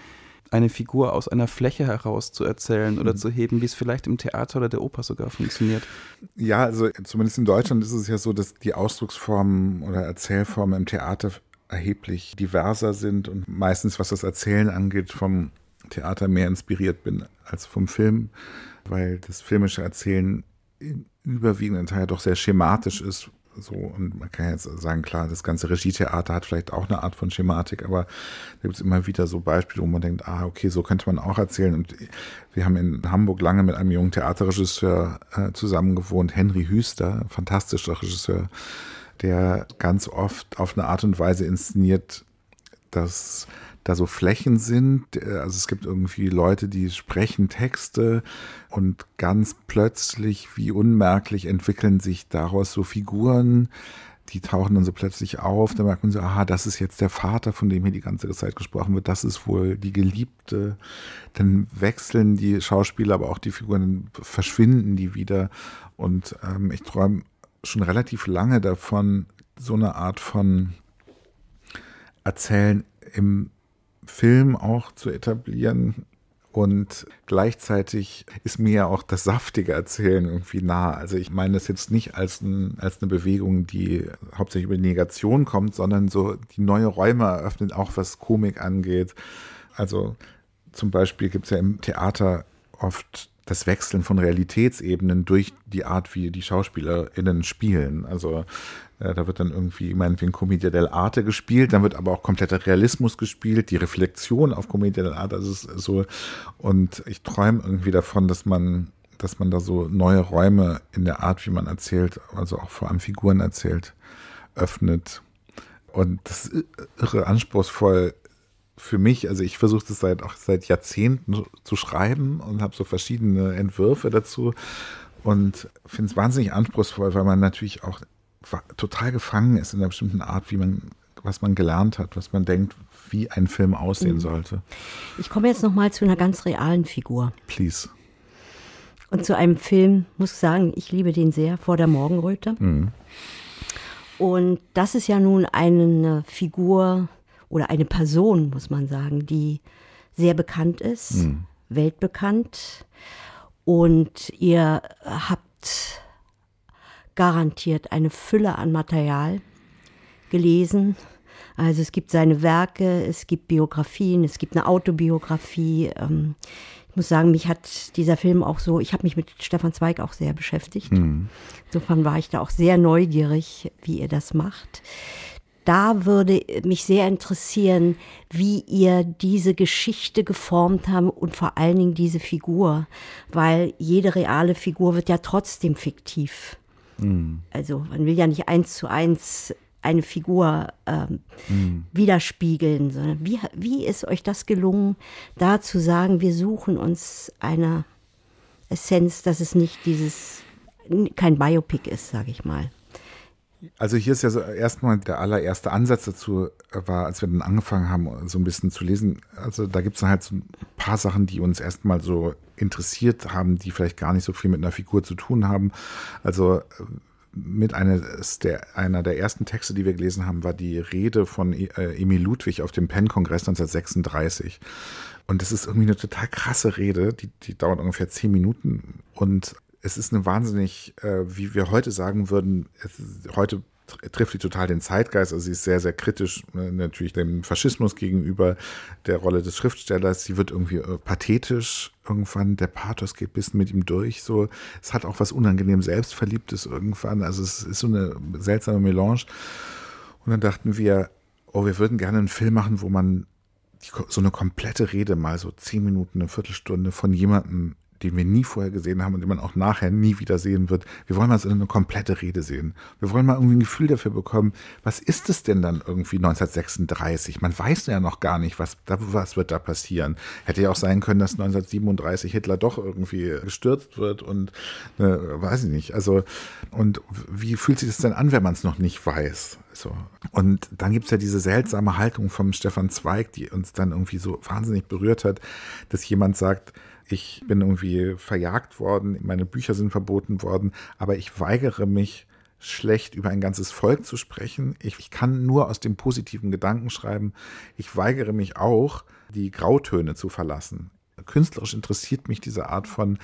eine Figur aus einer Fläche heraus zu erzählen oder mhm. zu heben, wie es vielleicht im Theater oder der Oper sogar funktioniert.
Ja, also zumindest in Deutschland ist es ja so, dass die Ausdrucksformen oder Erzählformen im Theater erheblich diverser sind und meistens, was das Erzählen angeht, vom Theater mehr inspiriert bin als vom Film, weil das filmische Erzählen im überwiegenden Teil doch sehr schematisch ist, so, und man kann jetzt sagen, klar, das ganze Regietheater hat vielleicht auch eine Art von Schematik, aber da gibt es immer wieder so Beispiele, wo man denkt, ah, okay, so könnte man auch erzählen. Und wir haben in Hamburg lange mit einem jungen Theaterregisseur äh, zusammen Henry Hüster, fantastischer Regisseur, der ganz oft auf eine Art und Weise inszeniert, dass da so Flächen sind. Also es gibt irgendwie Leute, die sprechen Texte und ganz plötzlich, wie unmerklich, entwickeln sich daraus so Figuren, die tauchen dann so plötzlich auf. Da merkt man so, aha, das ist jetzt der Vater, von dem hier die ganze Zeit gesprochen wird. Das ist wohl die Geliebte. Dann wechseln die Schauspieler, aber auch die Figuren, verschwinden die wieder. Und ähm, ich träume schon relativ lange davon, so eine Art von Erzählen im Film auch zu etablieren. Und gleichzeitig ist mir ja auch das saftige Erzählen irgendwie nah. Also ich meine das jetzt nicht als, ein, als eine Bewegung, die hauptsächlich über Negation kommt, sondern so die neue Räume eröffnet, auch was Komik angeht. Also zum Beispiel gibt es ja im Theater oft das Wechseln von Realitätsebenen durch die Art, wie die SchauspielerInnen spielen. Also da wird dann irgendwie meinetwegen Commedia dell'arte gespielt, dann wird aber auch kompletter Realismus gespielt, die Reflexion auf Commedia dell'arte, also ist so. Und ich träume irgendwie davon, dass man, dass man da so neue Räume in der Art, wie man erzählt, also auch vor allem Figuren erzählt, öffnet. Und das ist irre anspruchsvoll für mich, also ich versuche das seit auch seit Jahrzehnten zu schreiben und habe so verschiedene Entwürfe dazu und finde es wahnsinnig anspruchsvoll, weil man natürlich auch total gefangen ist in einer bestimmten Art, wie man, was man gelernt hat, was man denkt, wie ein Film aussehen mhm. sollte.
Ich komme jetzt noch mal zu einer ganz realen Figur.
Please.
Und zu einem Film, muss ich sagen, ich liebe den sehr, Vor der Morgenröte. Mhm. Und das ist ja nun eine Figur oder eine Person, muss man sagen, die sehr bekannt ist, mhm. weltbekannt. Und ihr habt garantiert eine Fülle an Material gelesen. Also es gibt seine Werke, es gibt Biografien, es gibt eine Autobiografie. Ähm, ich muss sagen, mich hat dieser Film auch so, ich habe mich mit Stefan Zweig auch sehr beschäftigt. Mhm. Insofern war ich da auch sehr neugierig, wie ihr das macht. Da würde mich sehr interessieren, wie ihr diese Geschichte geformt habt und vor allen Dingen diese Figur, weil jede reale Figur wird ja trotzdem fiktiv. Mhm. Also man will ja nicht eins zu eins eine Figur ähm, mhm. widerspiegeln, sondern wie, wie ist euch das gelungen, da zu sagen, wir suchen uns eine Essenz, dass es nicht dieses kein Biopic ist, sage ich mal.
Also hier ist ja so erstmal der allererste Ansatz dazu äh, war, als wir dann angefangen haben, so ein bisschen zu lesen. Also da gibt es halt so ein paar Sachen, die uns erstmal so interessiert haben, die vielleicht gar nicht so viel mit einer Figur zu tun haben. Also äh, mit eines der, einer der ersten Texte, die wir gelesen haben, war die Rede von äh, Emil Ludwig auf dem Penn-Kongress 1936. Und das ist irgendwie eine total krasse Rede, die, die dauert ungefähr zehn Minuten. Und es ist eine wahnsinnig, äh, wie wir heute sagen würden, heute trifft sie total den Zeitgeist. Also sie ist sehr, sehr kritisch äh, natürlich dem Faschismus gegenüber der Rolle des Schriftstellers. Sie wird irgendwie äh, pathetisch irgendwann. Der Pathos geht bis mit ihm durch. So, es hat auch was unangenehm Selbstverliebtes irgendwann. Also es ist so eine seltsame Melange. Und dann dachten wir, oh, wir würden gerne einen Film machen, wo man die, so eine komplette Rede mal so zehn Minuten, eine Viertelstunde von jemandem den wir nie vorher gesehen haben und den man auch nachher nie wieder sehen wird. Wir wollen mal so eine komplette Rede sehen. Wir wollen mal irgendwie ein Gefühl dafür bekommen, was ist es denn dann irgendwie 1936? Man weiß ja noch gar nicht, was, was wird da passieren. Hätte ja auch sein können, dass 1937 Hitler doch irgendwie gestürzt wird und äh, weiß ich nicht. Also, und wie fühlt sich das denn an, wenn man es noch nicht weiß? So. Und dann gibt es ja diese seltsame Haltung vom Stefan Zweig, die uns dann irgendwie so wahnsinnig berührt hat, dass jemand sagt, ich bin irgendwie verjagt worden, meine Bücher sind verboten worden, aber ich weigere mich, schlecht über ein ganzes Volk zu sprechen. Ich, ich, kann nur aus dem positiven Gedanken schreiben. Ich weigere mich auch, die Grautöne zu verlassen. Künstlerisch interessiert mich diese Art von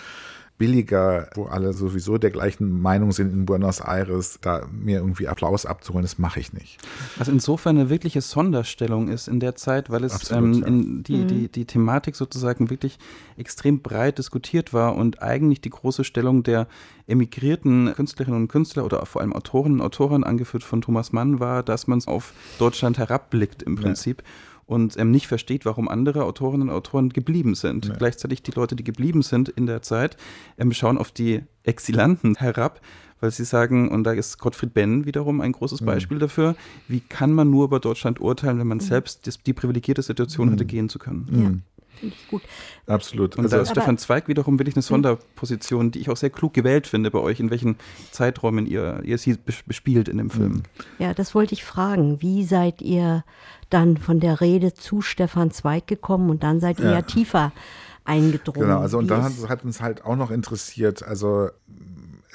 billiger, wo alle sowieso der gleichen Meinung sind in Buenos Aires, da mir irgendwie Applaus abzuholen, das mache ich nicht.
Was insofern eine wirkliche Sonderstellung ist in der Zeit, weil es Absolut, ähm, ja. in die, mhm. die, die Thematik sozusagen wirklich extrem breit diskutiert war und eigentlich die große Stellung der emigrierten Künstlerinnen und Künstler oder vor allem Autorinnen und Autoren, angeführt von Thomas Mann, war, dass man auf Deutschland herabblickt im Prinzip. Ja und ähm, nicht versteht, warum andere Autorinnen und Autoren geblieben sind. Ja. Gleichzeitig die Leute, die geblieben sind in der Zeit, ähm, schauen auf die Exilanten herab, weil sie sagen, und da ist Gottfried Benn wiederum ein großes mhm. Beispiel mhm. dafür, wie kann man nur über Deutschland urteilen, wenn man mhm. selbst die privilegierte Situation mhm. hatte, gehen zu können.
Ja. Finde ich gut.
Absolut.
Und also, da ist Stefan Zweig wiederum wirklich eine Sonderposition, die ich auch sehr klug gewählt finde bei euch, in welchen Zeiträumen ihr, ihr sie bespielt in dem Film. Mhm.
Ja, das wollte ich fragen. Wie seid ihr dann von der Rede zu Stefan Zweig gekommen und dann seid ihr ja, tiefer eingedrungen?
Genau, also und dann hat, hat uns halt auch noch interessiert, also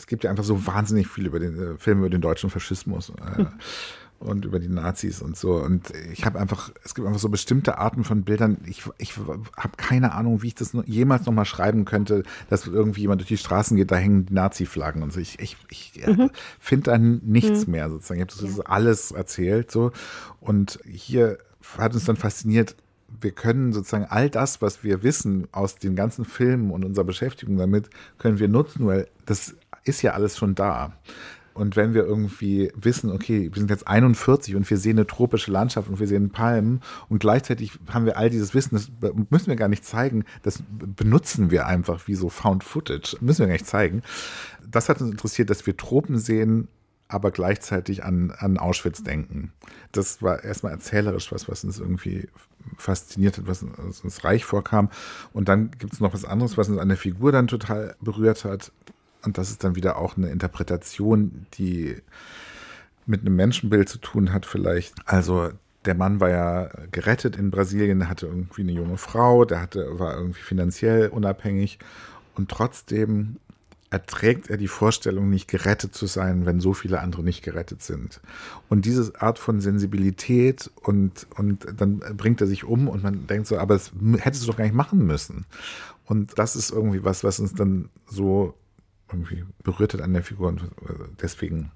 es gibt ja einfach so wahnsinnig viel über den äh, Film über den deutschen Faschismus. Äh, und über die Nazis und so. Und ich habe einfach, es gibt einfach so bestimmte Arten von Bildern. Ich, ich habe keine Ahnung, wie ich das jemals nochmal schreiben könnte, dass irgendwie jemand durch die Straßen geht, da hängen die Nazi-Flaggen und so. Ich, ich, ich mhm. finde dann nichts mhm. mehr sozusagen. Ich habe das ja. alles erzählt so. Und hier hat uns dann fasziniert, wir können sozusagen all das, was wir wissen aus den ganzen Filmen und unserer Beschäftigung damit, können wir nutzen, weil das ist ja alles schon da. Und wenn wir irgendwie wissen, okay, wir sind jetzt 41 und wir sehen eine tropische Landschaft und wir sehen Palmen und gleichzeitig haben wir all dieses Wissen, das müssen wir gar nicht zeigen, das benutzen wir einfach wie so Found Footage, müssen wir gar nicht zeigen. Das hat uns interessiert, dass wir Tropen sehen, aber gleichzeitig an, an Auschwitz denken. Das war erstmal erzählerisch was, was uns irgendwie fasziniert hat, was uns reich vorkam. Und dann gibt es noch was anderes, was uns an der Figur dann total berührt hat. Und das ist dann wieder auch eine Interpretation, die mit einem Menschenbild zu tun hat, vielleicht. Also der Mann war ja gerettet in Brasilien, hatte irgendwie eine junge Frau, der hatte, war irgendwie finanziell unabhängig und trotzdem erträgt er die Vorstellung, nicht gerettet zu sein, wenn so viele andere nicht gerettet sind. Und diese Art von Sensibilität und, und dann bringt er sich um und man denkt so, aber das hättest du doch gar nicht machen müssen. Und das ist irgendwie was, was uns dann so irgendwie berührt hat an der Figur und äh, deswegen,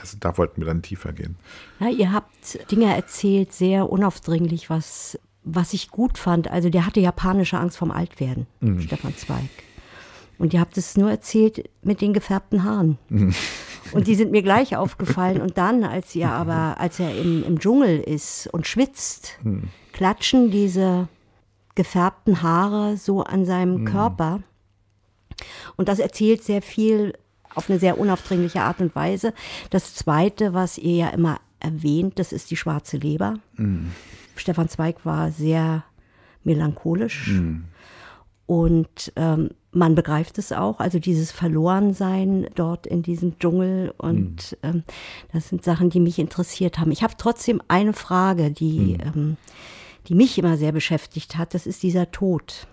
also da wollten wir dann tiefer gehen.
Ja, ihr habt Dinge erzählt, sehr unaufdringlich, was, was ich gut fand. Also der hatte japanische Angst vorm Altwerden, mhm. Stefan Zweig. Und ihr habt es nur erzählt mit den gefärbten Haaren. Mhm. Und die sind mir gleich aufgefallen. Und dann, als ihr aber, als er im, im Dschungel ist und schwitzt, mhm. klatschen diese gefärbten Haare so an seinem mhm. Körper. Und das erzählt sehr viel auf eine sehr unaufdringliche Art und Weise. Das Zweite, was ihr ja immer erwähnt, das ist die schwarze Leber. Mhm. Stefan Zweig war sehr melancholisch. Mhm. Und ähm, man begreift es auch, also dieses Verlorensein dort in diesem Dschungel. Und mhm. ähm, das sind Sachen, die mich interessiert haben. Ich habe trotzdem eine Frage, die, mhm. ähm, die mich immer sehr beschäftigt hat. Das ist dieser Tod.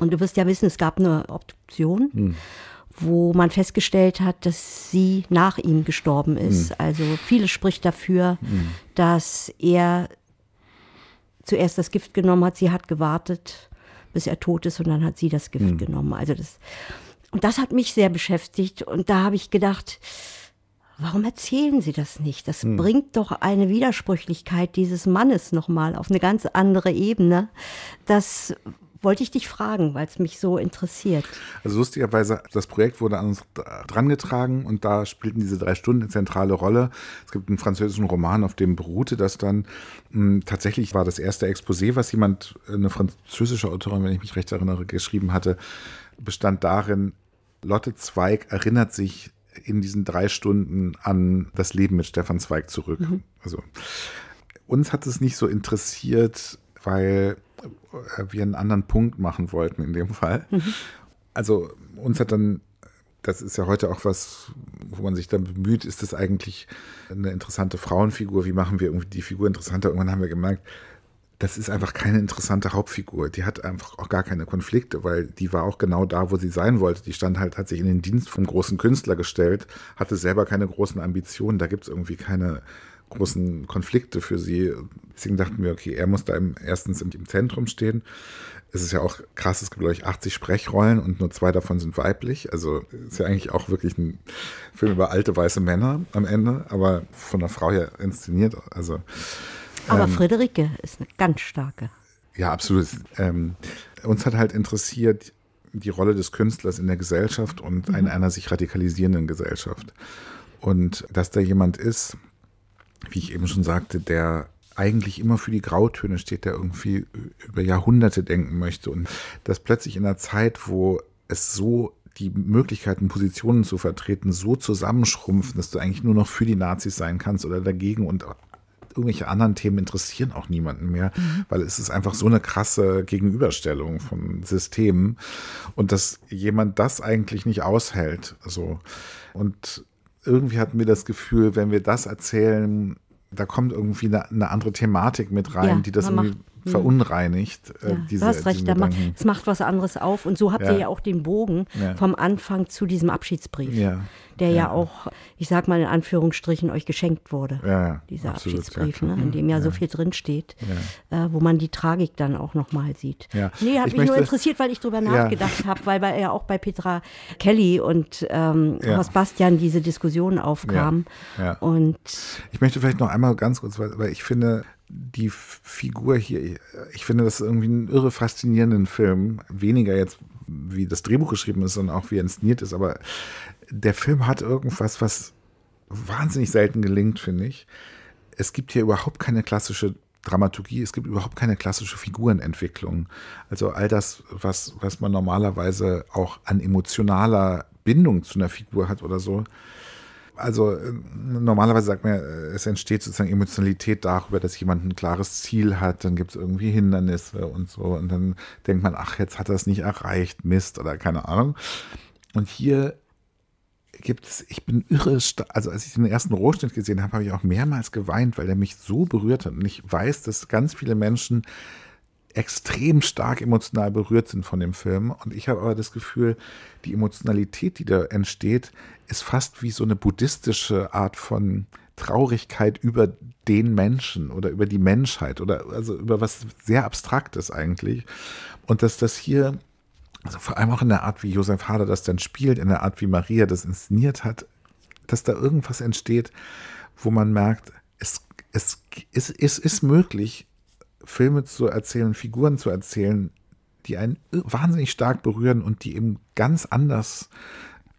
Und du wirst ja wissen, es gab eine Obduktion. Mhm. wo man festgestellt hat, dass sie nach ihm gestorben ist. Mhm. Also vieles spricht dafür, mhm. dass er zuerst das Gift genommen hat, sie hat gewartet bis er tot ist und dann hat sie das Gift mhm. genommen. Also das, und das hat mich sehr beschäftigt und da habe ich gedacht, warum erzählen Sie das nicht? Das mhm. bringt doch eine Widersprüchlichkeit dieses Mannes nochmal auf eine ganz andere Ebene. Das wollte ich dich fragen, weil es mich so interessiert.
Also lustigerweise, das Projekt wurde an uns drangetragen und da spielten diese drei Stunden eine zentrale Rolle. Es gibt einen französischen Roman, auf dem beruhte das dann. Hm, tatsächlich war das erste Exposé, was jemand, eine französische Autorin, wenn ich mich recht erinnere, geschrieben hatte, bestand darin, Lotte Zweig erinnert sich in diesen drei Stunden an das Leben mit Stefan Zweig zurück. Mhm. Also uns hat es nicht so interessiert, weil wir einen anderen Punkt machen wollten in dem Fall. Mhm. Also uns hat dann, das ist ja heute auch was, wo man sich dann bemüht, ist das eigentlich eine interessante Frauenfigur? Wie machen wir die Figur interessanter? Irgendwann haben wir gemerkt, das ist einfach keine interessante Hauptfigur. Die hat einfach auch gar keine Konflikte, weil die war auch genau da, wo sie sein wollte. Die stand halt, hat sich in den Dienst vom großen Künstler gestellt, hatte selber keine großen Ambitionen. Da gibt es irgendwie keine großen Konflikte für sie. Deswegen dachten wir, okay, er muss da im, erstens im, im Zentrum stehen. Es ist ja auch krass, es gibt, glaube ich, 80 Sprechrollen und nur zwei davon sind weiblich. Also ist ja eigentlich auch wirklich ein Film über alte weiße Männer am Ende, aber von einer Frau her inszeniert. Also,
aber ähm, Friederike ist eine ganz starke.
Ja, absolut. Ähm, uns hat halt interessiert die Rolle des Künstlers in der Gesellschaft und mhm. in einer sich radikalisierenden Gesellschaft. Und dass da jemand ist, wie ich eben schon sagte, der eigentlich immer für die Grautöne steht, der irgendwie über Jahrhunderte denken möchte. Und das plötzlich in einer Zeit, wo es so die Möglichkeiten, Positionen zu vertreten, so zusammenschrumpfen, dass du eigentlich nur noch für die Nazis sein kannst oder dagegen und irgendwelche anderen Themen interessieren auch niemanden mehr, mhm. weil es ist einfach so eine krasse Gegenüberstellung von Systemen und dass jemand das eigentlich nicht aushält. So. Und irgendwie hatten wir das Gefühl, wenn wir das erzählen, da kommt irgendwie eine, eine andere Thematik mit rein, ja, die das irgendwie hm. verunreinigt.
Äh, ja, diese, du hast recht, es macht was anderes auf. Und so habt ja. ihr ja auch den Bogen vom Anfang zu diesem Abschiedsbrief, der ja. auch, ich sag mal in Anführungsstrichen, euch geschenkt wurde. Ja, dieser absolut, Abschiedsbrief, ne, in dem ja, so viel drinsteht, äh, wo man die Tragik dann auch nochmal sieht. Ja. Nee, hat ich mich möchte, nur interessiert, weil ich drüber nachgedacht habe, weil bei, ja auch bei Petra Kelly und ähm, Horst Bastian diese Diskussion aufkam. Und
ich möchte vielleicht noch einmal ganz kurz, weil ich finde, die Figur hier, ich finde das irgendwie einen irre faszinierenden Film. Weniger jetzt, wie das Drehbuch geschrieben ist, sondern auch wie er inszeniert ist. Aber der Film hat irgendwas, was wahnsinnig selten gelingt, finde ich. Es gibt hier überhaupt keine klassische Dramaturgie, es gibt überhaupt keine klassische Figurenentwicklung. Also all das, was, was man normalerweise auch an emotionaler Bindung zu einer Figur hat oder so, also äh, normalerweise sagt man, äh, es entsteht sozusagen Emotionalität darüber, dass jemand ein klares Ziel hat, dann gibt es irgendwie Hindernisse und so und dann denkt man, ach, jetzt hat er es nicht erreicht, Mist oder keine Ahnung. Und hier gibt es, ich bin irre, also als ich den ersten Rohschnitt gesehen habe, habe ich auch mehrmals geweint, weil der mich so berührt hat und ich weiß, dass ganz viele Menschen extrem stark emotional berührt sind von dem Film. Und ich habe aber das Gefühl, die Emotionalität, die da entsteht, ist fast wie so eine buddhistische Art von Traurigkeit über den Menschen oder über die Menschheit oder also über was sehr Abstraktes eigentlich. Und dass das hier, also vor allem auch in der Art, wie Josef Hader das dann spielt, in der Art, wie Maria das inszeniert hat, dass da irgendwas entsteht, wo man merkt, es, es, es, es ist möglich, Filme zu erzählen, Figuren zu erzählen, die einen wahnsinnig stark berühren und die eben ganz anders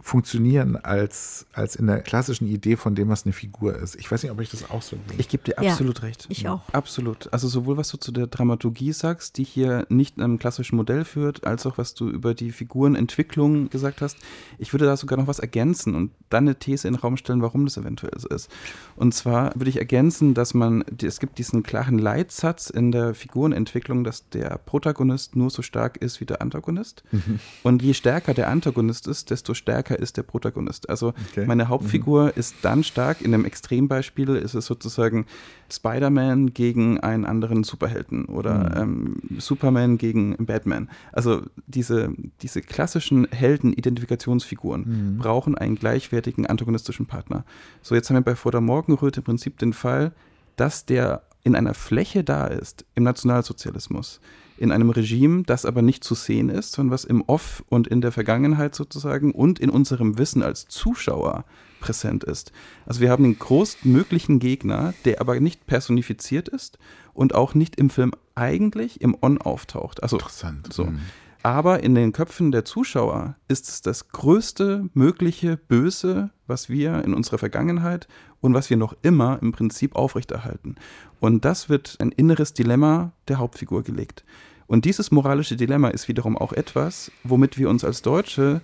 funktionieren als, als in der klassischen Idee von dem, was eine Figur ist. Ich weiß nicht, ob ich das auch so
will. Ich gebe dir absolut ja, recht.
Ich auch.
Absolut. Also sowohl was du zu der Dramaturgie sagst, die hier nicht einem klassischen Modell führt, als auch was du über die Figurenentwicklung gesagt hast. Ich würde da sogar noch was ergänzen und dann eine These in den Raum stellen, warum das eventuell so ist. Und zwar würde ich ergänzen, dass man, es gibt diesen klaren Leitsatz in der Figurenentwicklung, dass der Protagonist nur so stark ist wie der Antagonist. Mhm. Und je stärker der Antagonist ist, desto stärker ist der Protagonist. Also okay. meine Hauptfigur mhm. ist dann stark, in einem Extrembeispiel ist es sozusagen Spider-Man gegen einen anderen Superhelden oder mhm. ähm, Superman gegen Batman. Also diese, diese klassischen Helden-Identifikationsfiguren mhm. brauchen einen gleichwertigen antagonistischen Partner. So, jetzt haben wir bei Vor der Morgenröte im Prinzip den Fall, dass der in einer Fläche da ist, im Nationalsozialismus, in einem Regime, das aber nicht zu sehen ist, sondern was im Off und in der Vergangenheit sozusagen und in unserem Wissen als Zuschauer präsent ist. Also wir haben den größtmöglichen Gegner, der aber nicht personifiziert ist und auch nicht im Film eigentlich im On auftaucht. Also
Interessant.
So. Mhm. Aber in den Köpfen der Zuschauer ist es das größte mögliche Böse, was wir in unserer Vergangenheit und was wir noch immer im Prinzip aufrechterhalten. Und das wird ein inneres Dilemma der Hauptfigur gelegt. Und dieses moralische Dilemma ist wiederum auch etwas, womit wir uns als Deutsche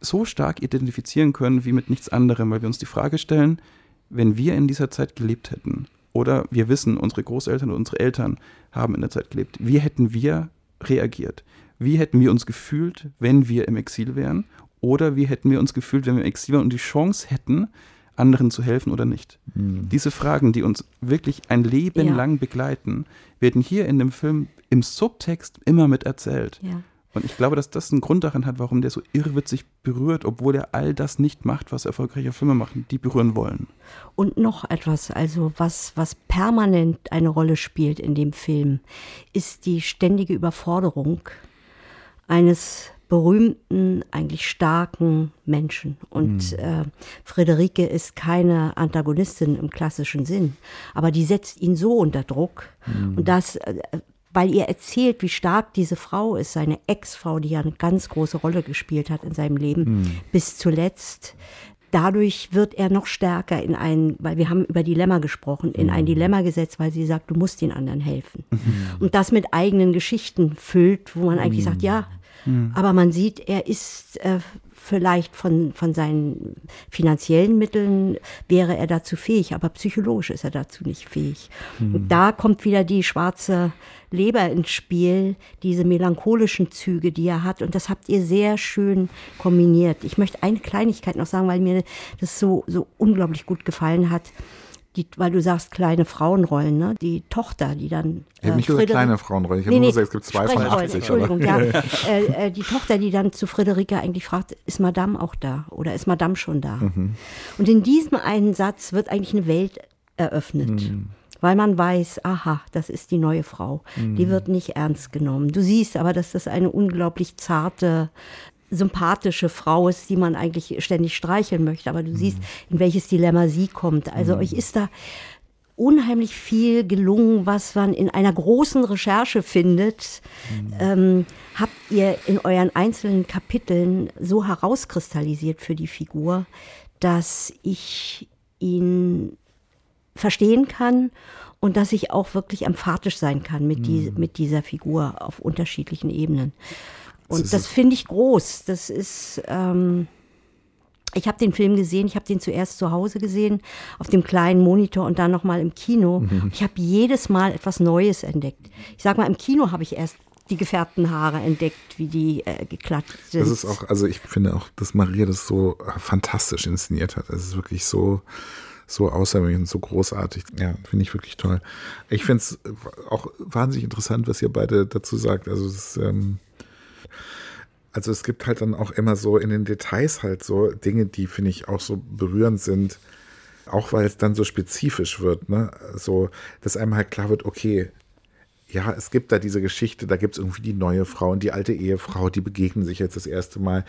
so stark identifizieren können wie mit nichts anderem, weil wir uns die Frage stellen, wenn wir in dieser Zeit gelebt hätten, oder wir wissen, unsere Großeltern und unsere Eltern haben in der Zeit gelebt, wie hätten wir reagiert? Wie hätten wir uns gefühlt, wenn wir im Exil wären? Oder wie hätten wir uns gefühlt, wenn wir im Exil wären und die Chance hätten, anderen zu helfen oder nicht? Mhm. Diese Fragen, die uns wirklich ein Leben ja. lang begleiten, werden hier in dem Film im Subtext immer mit erzählt. Ja. Und ich glaube, dass das einen Grund daran hat, warum der so irrwitzig berührt, obwohl er all das nicht macht, was erfolgreiche Filme machen, die berühren wollen.
Und noch etwas, also was, was permanent eine Rolle spielt in dem Film, ist die ständige Überforderung eines berühmten, eigentlich starken Menschen. Und mhm. äh, Friederike ist keine Antagonistin im klassischen Sinn, aber die setzt ihn so unter Druck. Mhm. Und das, äh, weil ihr erzählt, wie stark diese Frau ist, seine Ex-Frau, die ja eine ganz große Rolle gespielt hat in seinem Leben, mhm. bis zuletzt. Dadurch wird er noch stärker in ein, weil wir haben über Dilemma gesprochen, in ein hm. Dilemma gesetzt, weil sie sagt, du musst den anderen helfen. Mhm. Und das mit eigenen Geschichten füllt, wo man eigentlich sagt, ja, Mhm. Aber man sieht, er ist äh, vielleicht von, von seinen finanziellen Mitteln wäre er dazu fähig, aber psychologisch ist er dazu nicht fähig. Mhm. Und da kommt wieder die schwarze Leber ins Spiel, diese melancholischen Züge, die er hat. Und das habt ihr sehr schön kombiniert. Ich möchte eine Kleinigkeit noch sagen, weil mir das so, so unglaublich gut gefallen hat die, weil du sagst kleine Frauenrollen, ne? Die Tochter, die dann.
Ich habe nicht gesagt kleine Frauenrollen, ich habe nee, nur gesagt, es gibt zwei von 80.
Entschuldigung, ja. äh, äh, die Tochter, die dann zu Friederike eigentlich fragt, ist Madame auch da oder ist Madame schon da? Mhm. Und in diesem einen Satz wird eigentlich eine Welt eröffnet. Mhm. Weil man weiß, aha, das ist die neue Frau. Mhm. Die wird nicht ernst genommen. Du siehst aber, dass das eine unglaublich zarte, sympathische Frau ist, die man eigentlich ständig streicheln möchte. Aber du mhm. siehst, in welches Dilemma sie kommt. Also mhm. euch ist da unheimlich viel gelungen, was man in einer großen Recherche findet. Mhm. Ähm, habt ihr in euren einzelnen Kapiteln so herauskristallisiert für die Figur, dass ich ihn verstehen kann und dass ich auch wirklich emphatisch sein kann mit, die, mhm. mit dieser Figur auf unterschiedlichen Ebenen. Und das, finde ich groß. Das ist. Ähm, ich habe den Film gesehen, ich habe den zuerst zu Hause gesehen, auf dem kleinen Monitor und dann nochmal im Kino. Mhm. Ich habe jedes Mal etwas Neues entdeckt. Ich sag mal, im Kino habe ich erst die gefärbten Haare entdeckt, wie die äh, geklatscht sind.
Das ist auch, also ich finde auch, dass Maria das so äh, fantastisch inszeniert hat. Es ist wirklich so, so außergewöhnlich und so großartig. Ja, finde ich wirklich toll. Ich finde es auch wahnsinnig interessant, was ihr beide dazu sagt. Also es ist, ähm, also es gibt halt dann auch immer so in den Details halt so Dinge, die finde ich auch so berührend sind, auch weil es dann so spezifisch wird, ne? So, dass einem halt klar wird, okay, ja, es gibt da diese Geschichte, da gibt es irgendwie die neue Frau und die alte Ehefrau, die begegnen sich jetzt das erste Mal.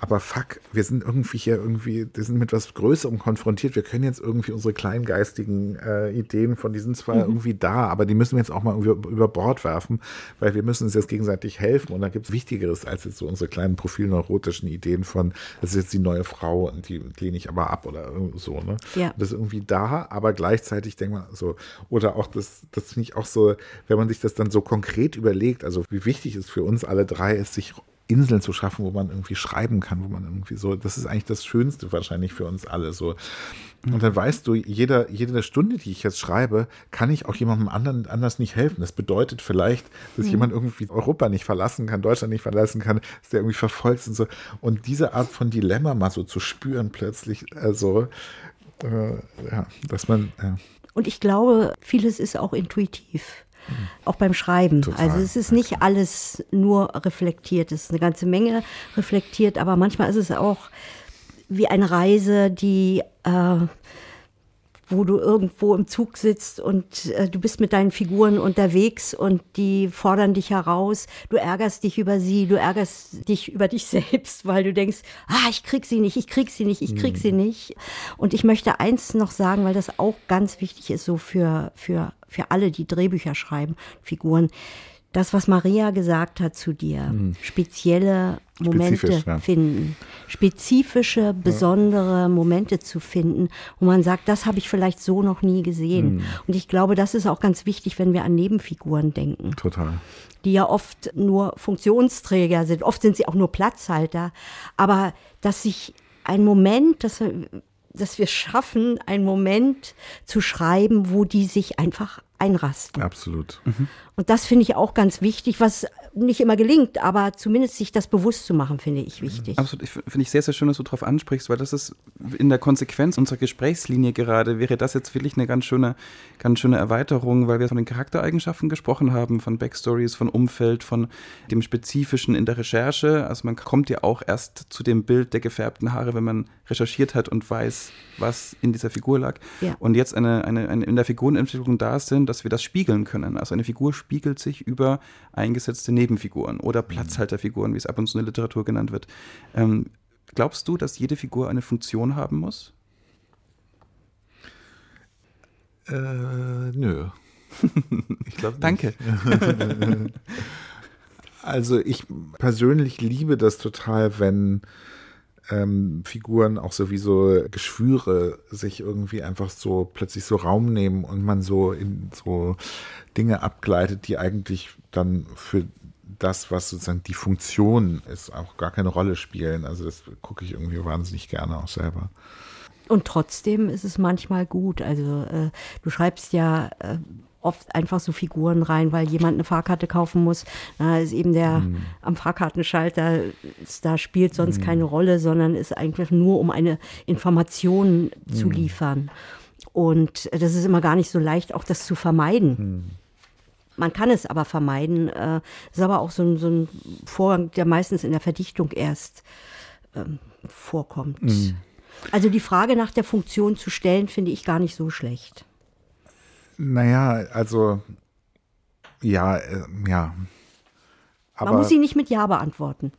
Aber fuck, wir sind irgendwie hier irgendwie, wir sind mit was Größerem konfrontiert. Wir können jetzt irgendwie unsere kleingeistigen äh, Ideen von diesen zwei mhm. irgendwie da, aber die müssen wir jetzt auch mal über, über Bord werfen, weil wir müssen uns jetzt gegenseitig helfen. Und da gibt es Wichtigeres als jetzt so unsere kleinen profilneurotischen Ideen von, das ist jetzt die neue Frau und die lehne ich aber ab oder so. Ne? Ja. Das ist irgendwie da, aber gleichzeitig denkt man so, oder auch das, das finde ich auch so, wenn man sich das dann so konkret überlegt, also wie wichtig es für uns alle drei ist, sich Inseln zu schaffen, wo man irgendwie schreiben kann, wo man irgendwie so, das ist eigentlich das Schönste wahrscheinlich für uns alle so. Und dann weißt du, jeder, jede Stunde, die ich jetzt schreibe, kann ich auch jemandem anderen anders nicht helfen. Das bedeutet vielleicht, dass mhm. jemand irgendwie Europa nicht verlassen kann, Deutschland nicht verlassen kann, dass der irgendwie verfolgt und so. Und diese Art von Dilemma mal so zu spüren plötzlich, also, äh, ja, dass man, ja.
Und ich glaube, vieles ist auch intuitiv auch beim Schreiben. Total. Also es ist nicht alles nur reflektiert, es ist eine ganze Menge reflektiert, aber manchmal ist es auch wie eine Reise, die äh, wo du irgendwo im Zug sitzt und äh, du bist mit deinen Figuren unterwegs und die fordern dich heraus. Du ärgerst dich über sie, du ärgerst dich über dich selbst, weil du denkst, ah, ich krieg sie nicht, ich krieg sie nicht, ich krieg mhm. sie nicht. Und ich möchte eins noch sagen, weil das auch ganz wichtig ist, so für, für, für alle, die Drehbücher schreiben, Figuren das, was Maria gesagt hat zu dir, mhm. spezielle Momente ja. finden, spezifische, besondere ja. Momente zu finden, wo man sagt, das habe ich vielleicht so noch nie gesehen. Mhm. Und ich glaube, das ist auch ganz wichtig, wenn wir an Nebenfiguren denken.
Total.
Die ja oft nur Funktionsträger sind, oft sind sie auch nur Platzhalter, aber dass sich ein Moment, dass wir, dass wir schaffen, einen Moment zu schreiben, wo die sich einfach einrasten.
Absolut.
Mhm. Und das finde ich auch ganz wichtig, was nicht immer gelingt, aber zumindest sich das bewusst zu machen, finde ich wichtig.
Absolut. Finde ich sehr, sehr schön, dass du darauf ansprichst, weil das ist in der Konsequenz unserer Gesprächslinie gerade, wäre das jetzt wirklich eine ganz schöne, ganz schöne Erweiterung, weil wir von den Charaktereigenschaften gesprochen haben, von Backstories, von Umfeld, von dem Spezifischen in der Recherche. Also man kommt ja auch erst zu dem Bild der gefärbten Haare, wenn man recherchiert hat und weiß, was in dieser Figur lag. Ja. Und jetzt eine, eine, eine in der Figurenentwicklung da sind, dass wir das spiegeln können. Also eine Figur spiegelt sich über eingesetzte Nebenfiguren oder mhm. Platzhalterfiguren, wie es ab und zu in der Literatur genannt wird. Ähm, glaubst du, dass jede Figur eine Funktion haben muss?
Äh, nö.
Ich glaube Danke.
also ich persönlich liebe das total, wenn ähm, Figuren auch sowieso Geschwüre sich irgendwie einfach so plötzlich so Raum nehmen und man so in so Dinge abgleitet, die eigentlich dann für das, was sozusagen die Funktion ist, auch gar keine Rolle spielen. Also das gucke ich irgendwie wahnsinnig gerne auch selber.
Und trotzdem ist es manchmal gut. Also äh, du schreibst ja äh, oft einfach so Figuren rein, weil jemand eine Fahrkarte kaufen muss. Da ist eben der mhm. am Fahrkartenschalter, da spielt sonst mhm. keine Rolle, sondern ist eigentlich nur, um eine Information mhm. zu liefern. Und das ist immer gar nicht so leicht, auch das zu vermeiden. Mhm. Man kann es aber vermeiden. Das äh, ist aber auch so ein, so ein Vorgang, der meistens in der Verdichtung erst ähm, vorkommt. Mhm. Also die Frage nach der Funktion zu stellen, finde ich gar nicht so schlecht.
Naja, also ja, äh, ja.
Aber, Man muss sie nicht mit Ja beantworten.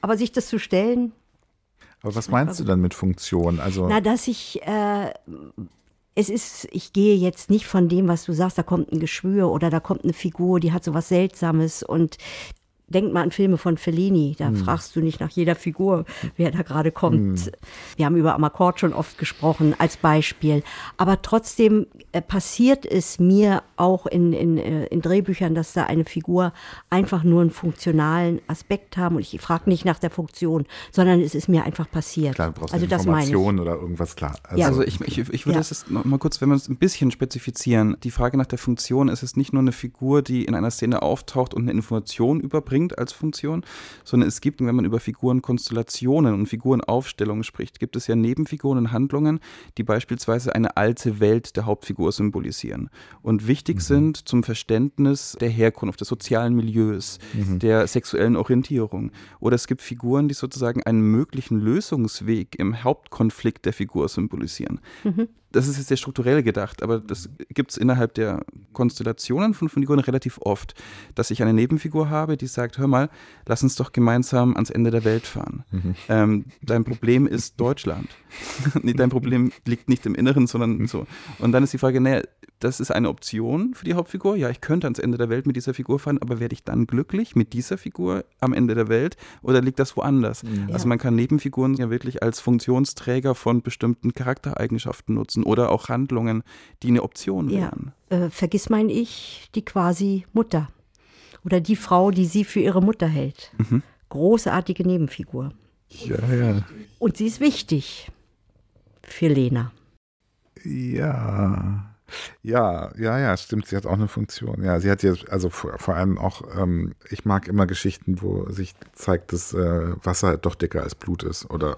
Aber sich das zu stellen.
Aber was meinst du dann mit Funktion? Also
Na, dass ich äh, es ist, ich gehe jetzt nicht von dem, was du sagst, da kommt ein Geschwür oder da kommt eine Figur, die hat so was Seltsames und Denk mal an Filme von Fellini, da hm. fragst du nicht nach jeder Figur, wer da gerade kommt. Hm. Wir haben über Amakord schon oft gesprochen als Beispiel. Aber trotzdem äh, passiert es mir auch in, in, äh, in Drehbüchern, dass da eine Figur einfach nur einen funktionalen Aspekt haben. Und ich frage nicht nach der Funktion, sondern es ist mir einfach passiert.
Klar, du brauchst also Information oder irgendwas klar.
Also, ja. also ich, ich, ich würde ja. das noch mal kurz, wenn wir es ein bisschen spezifizieren. Die Frage nach der Funktion ist es nicht nur eine Figur, die in einer Szene auftaucht und eine Information überbringt, bringt als Funktion, sondern es gibt, wenn man über Figurenkonstellationen und Figurenaufstellungen spricht, gibt es ja Nebenfiguren und Handlungen, die beispielsweise eine alte Welt der Hauptfigur symbolisieren und wichtig mhm. sind zum Verständnis der Herkunft, des sozialen Milieus, mhm. der sexuellen Orientierung. Oder es gibt Figuren, die sozusagen einen möglichen Lösungsweg im Hauptkonflikt der Figur symbolisieren. Mhm das ist jetzt sehr strukturell gedacht, aber das gibt es innerhalb der Konstellationen von Figuren relativ oft, dass ich eine Nebenfigur habe, die sagt, hör mal, lass uns doch gemeinsam ans Ende der Welt fahren. Mhm. Ähm, dein Problem ist Deutschland. dein Problem liegt nicht im Inneren, sondern mhm. so. Und dann ist die Frage, naja, das ist eine Option für die Hauptfigur. Ja, ich könnte ans Ende der Welt mit dieser Figur fahren, aber werde ich dann glücklich mit dieser Figur am Ende der Welt oder liegt das woanders? Mhm. Also man kann Nebenfiguren ja wirklich als Funktionsträger von bestimmten Charaktereigenschaften nutzen oder auch Handlungen, die eine Option ja. wären.
Äh, vergiss mein Ich, die quasi Mutter oder die Frau, die sie für ihre Mutter hält. Mhm. Großartige Nebenfigur.
Ja, ja.
Und sie ist wichtig für Lena.
Ja. Ja, ja, ja, stimmt. Sie hat auch eine Funktion. Ja, sie hat jetzt, also vor, vor allem auch, ähm, ich mag immer Geschichten, wo sich zeigt, dass äh, Wasser doch dicker als Blut ist. Oder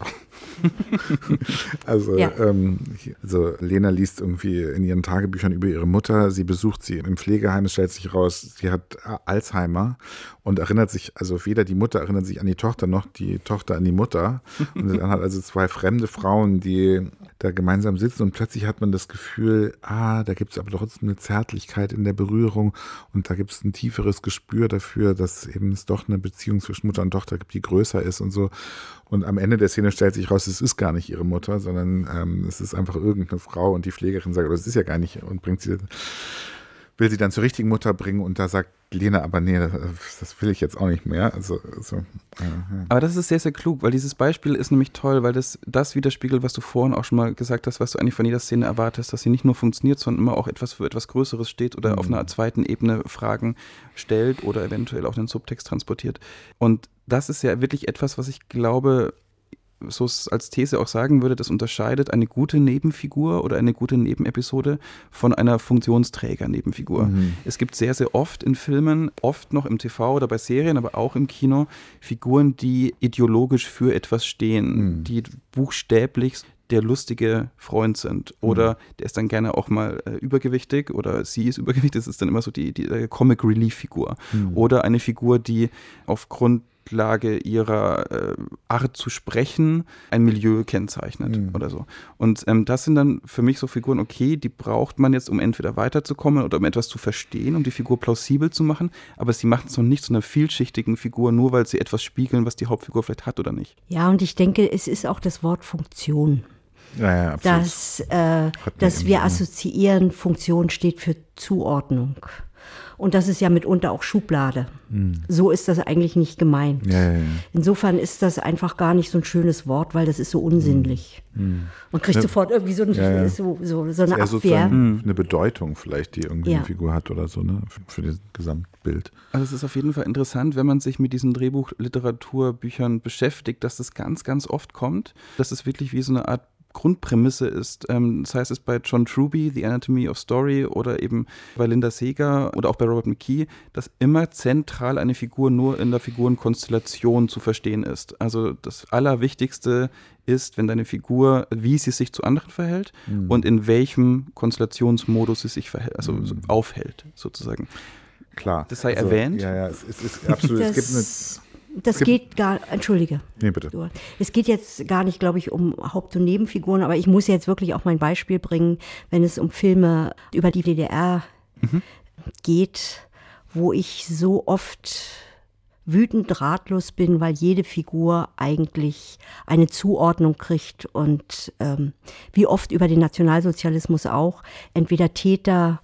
also, ja. ähm, also Lena liest irgendwie in ihren Tagebüchern über ihre Mutter. Sie besucht sie im Pflegeheim. Es stellt sich raus, sie hat Alzheimer und erinnert sich, also weder die Mutter erinnert sich an die Tochter noch die Tochter an die Mutter. Und dann hat also zwei fremde Frauen, die da gemeinsam sitzen und plötzlich hat man das Gefühl, ah, da gibt es aber trotzdem eine Zärtlichkeit in der Berührung und da gibt es ein tieferes Gespür dafür, dass eben es doch eine Beziehung zwischen Mutter und Tochter gibt, die größer ist und so. Und am Ende der Szene stellt sich raus, es ist gar nicht ihre Mutter, sondern ähm, es ist einfach irgendeine Frau und die Pflegerin sagt, es ist ja gar nicht und bringt sie will sie dann zur richtigen Mutter bringen und da sagt Lena, aber nee, das, das will ich jetzt auch nicht mehr. Also, ja,
ja. Aber das ist sehr, sehr klug, weil dieses Beispiel ist nämlich toll, weil das das widerspiegelt, was du vorhin auch schon mal gesagt hast, was du eigentlich von jeder Szene erwartest, dass sie nicht nur funktioniert, sondern immer auch etwas für etwas Größeres steht oder mhm. auf einer zweiten Ebene Fragen stellt oder eventuell auch den Subtext transportiert. Und das ist ja wirklich etwas, was ich glaube, so als These auch sagen würde, das unterscheidet eine gute Nebenfigur oder eine gute Nebenepisode von einer Funktionsträger-Nebenfigur. Mhm. Es gibt sehr, sehr oft in Filmen, oft noch im TV oder bei Serien, aber auch im Kino, Figuren, die ideologisch für etwas stehen, mhm. die buchstäblich der lustige Freund sind. Oder mhm. der ist dann gerne auch mal äh, übergewichtig oder sie ist übergewichtig, das ist dann immer so die, die äh, Comic Relief Figur. Mhm. Oder eine Figur, die aufgrund Grundlage ihrer äh, Art zu sprechen ein Milieu kennzeichnet mhm. oder so. Und ähm, das sind dann für mich so Figuren, okay, die braucht man jetzt, um entweder weiterzukommen oder um etwas zu verstehen, um die Figur plausibel zu machen, aber sie machen es noch nicht zu einer vielschichtigen Figur, nur weil sie etwas spiegeln, was die Hauptfigur vielleicht hat oder nicht.
Ja, und ich denke, es ist auch das Wort Funktion. Ja, ja, dass, äh, dass wir assoziieren, Funktion steht für Zuordnung. Und das ist ja mitunter auch Schublade. Mhm. So ist das eigentlich nicht gemeint. Ja, ja, ja. Insofern ist das einfach gar nicht so ein schönes Wort, weil das ist so unsinnlich. Mhm. Man kriegt sofort irgendwie so, ein, so, so, so eine Abwehr.
eine Bedeutung vielleicht, die irgendwie eine Figur hat oder so, ne? Für, für das Gesamtbild.
Also es ist auf jeden Fall interessant, wenn man sich mit diesen Drehbuchliteraturbüchern beschäftigt, dass das ganz, ganz oft kommt. Das ist wirklich wie so eine Art Grundprämisse ist. Ähm, das heißt es bei John Truby, The Anatomy of Story oder eben bei Linda Seger oder auch bei Robert McKee, dass immer zentral eine Figur nur in der Figurenkonstellation zu verstehen ist. Also das Allerwichtigste ist, wenn deine Figur, wie sie sich zu anderen verhält mhm. und in welchem Konstellationsmodus sie sich verhält, also mhm. aufhält, sozusagen.
Klar.
Das sei also, erwähnt.
Ja, ja, es, es ist absolut. Das es gibt eine
das geht gar, entschuldige. Nee, bitte. Es geht jetzt gar nicht, glaube ich, um Haupt- und Nebenfiguren, aber ich muss jetzt wirklich auch mein Beispiel bringen, wenn es um Filme über die DDR mhm. geht, wo ich so oft wütend ratlos bin, weil jede Figur eigentlich eine Zuordnung kriegt und ähm, wie oft über den Nationalsozialismus auch entweder Täter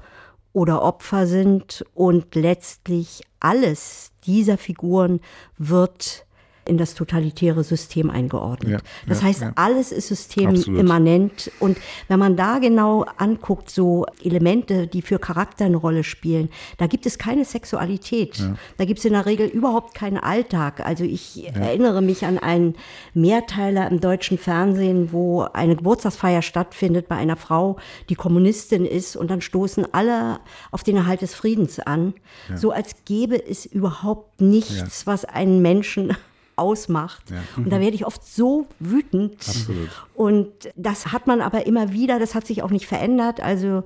oder Opfer sind und letztlich alles dieser Figuren wird in das totalitäre System eingeordnet. Ja, das ja, heißt, ja. alles ist systemimmanent. Und wenn man da genau anguckt, so Elemente, die für Charakter eine Rolle spielen, da gibt es keine Sexualität. Da gibt es in der Regel überhaupt keinen Alltag. Also ich erinnere mich an einen Mehrteiler im deutschen Fernsehen, wo eine Geburtstagsfeier stattfindet bei einer Frau, die Kommunistin ist, und dann stoßen alle auf den Erhalt des Friedens an. So als gäbe es überhaupt nichts, was einen Menschen ausmacht. Ja. Und da werde ich oft so wütend. Absolut. Und das hat man aber immer wieder, das hat sich auch nicht verändert. Also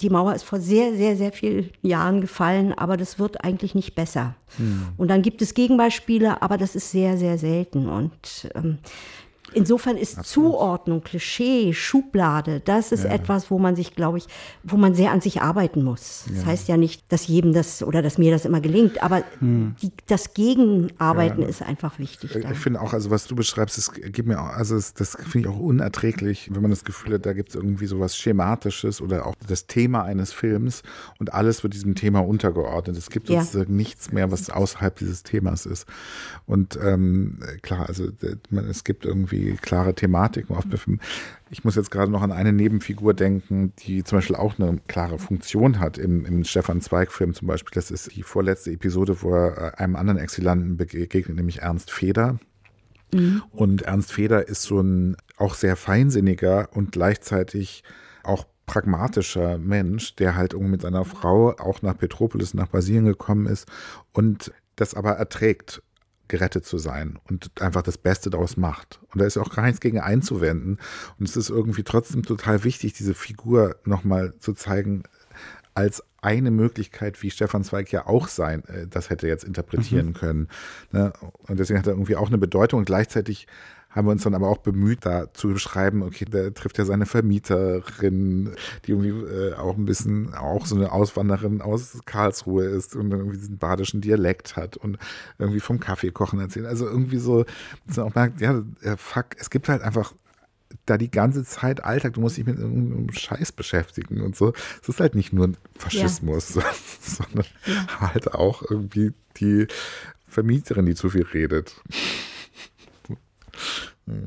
die Mauer ist vor sehr, sehr, sehr vielen Jahren gefallen, aber das wird eigentlich nicht besser. Hm. Und dann gibt es Gegenbeispiele, aber das ist sehr, sehr selten. Und ähm, insofern ist Absolut. Zuordnung, Klischee, Schublade, das ist ja. etwas, wo man sich, glaube ich, wo man sehr an sich arbeiten muss. Ja. Das heißt ja nicht, dass jedem das oder dass mir das immer gelingt, aber hm. die, das Gegenarbeiten ja. ist einfach wichtig.
Da. Ich finde auch, also was du beschreibst, das gibt mir auch, also das, das finde ich auch unerträglich, wenn man das Gefühl hat, da gibt es irgendwie sowas Schematisches oder auch das Thema eines Films und alles wird diesem Thema untergeordnet. Es gibt sozusagen nichts mehr, was außerhalb dieses Themas ist. Und ähm, klar, also es gibt irgendwie klare Filmen. Ich muss jetzt gerade noch an eine Nebenfigur denken, die zum Beispiel auch eine klare Funktion hat im, im Stefan Zweig-Film zum Beispiel. Das ist die vorletzte Episode, wo er äh, einem anderen Exilanten begegnet, nämlich Ernst Feder. Mhm. Und Ernst Feder ist so ein auch sehr feinsinniger und gleichzeitig auch pragmatischer Mensch, der halt irgendwie mit seiner Frau auch nach Petropolis, nach Brasilien gekommen ist und das aber erträgt gerettet zu sein und einfach das Beste daraus macht. Und da ist auch gar nichts gegen einzuwenden. Und es ist irgendwie trotzdem total wichtig, diese Figur nochmal zu zeigen, als eine Möglichkeit, wie Stefan Zweig ja auch sein, äh, das hätte jetzt interpretieren mhm. können. Ne? Und deswegen hat er irgendwie auch eine Bedeutung und gleichzeitig haben wir uns dann aber auch bemüht, da zu beschreiben, okay, der trifft ja seine Vermieterin, die irgendwie äh, auch ein bisschen auch so eine Auswanderin aus Karlsruhe ist und irgendwie diesen badischen Dialekt hat und irgendwie vom Kaffeekochen erzählt. Also irgendwie so, dass man auch merkt, ja, fuck, es gibt halt einfach da die ganze Zeit Alltag, du musst dich mit irgendeinem Scheiß beschäftigen und so. Es ist halt nicht nur Faschismus, ja. sondern ja. halt auch irgendwie die Vermieterin, die zu viel redet.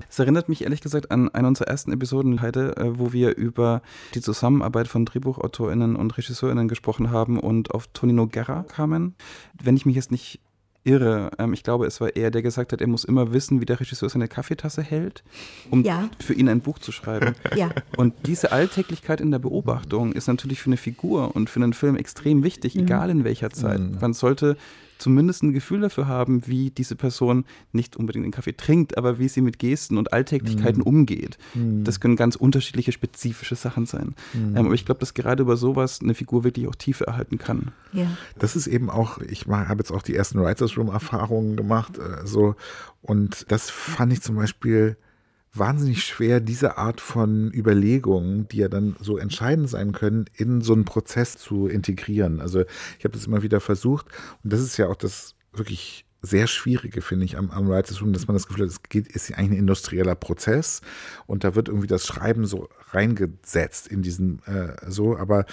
Es erinnert mich ehrlich gesagt an eine unserer ersten Episoden heute, äh, wo wir über die Zusammenarbeit von DrehbuchautorInnen und RegisseurInnen gesprochen haben und auf Tonino Guerra kamen. Wenn ich mich jetzt nicht irre. Ähm, ich glaube, es war er, der gesagt hat, er muss immer wissen, wie der Regisseur seine Kaffeetasse hält, um ja. für ihn ein Buch zu schreiben. Ja. Und diese Alltäglichkeit in der Beobachtung ist natürlich für eine Figur und für einen Film extrem wichtig, mhm. egal in welcher Zeit. Mhm. Man sollte zumindest ein Gefühl dafür haben, wie diese Person nicht unbedingt den Kaffee trinkt, aber wie sie mit Gesten und Alltäglichkeiten mm. umgeht. Mm. Das können ganz unterschiedliche spezifische Sachen sein. Mm. Ähm, aber ich glaube, dass gerade über sowas eine Figur wirklich auch Tiefe erhalten kann.
Ja. Das ist eben auch, ich habe jetzt auch die ersten Writers Room Erfahrungen gemacht, äh, so und das fand ich zum Beispiel wahnsinnig schwer, diese Art von Überlegungen, die ja dann so entscheidend sein können, in so einen Prozess zu integrieren. Also ich habe das immer wieder versucht und das ist ja auch das wirklich sehr Schwierige, finde ich, am, am Writers Room, dass man das Gefühl hat, es geht, ist eigentlich ein industrieller Prozess und da wird irgendwie das Schreiben so reingesetzt in diesen äh, so, aber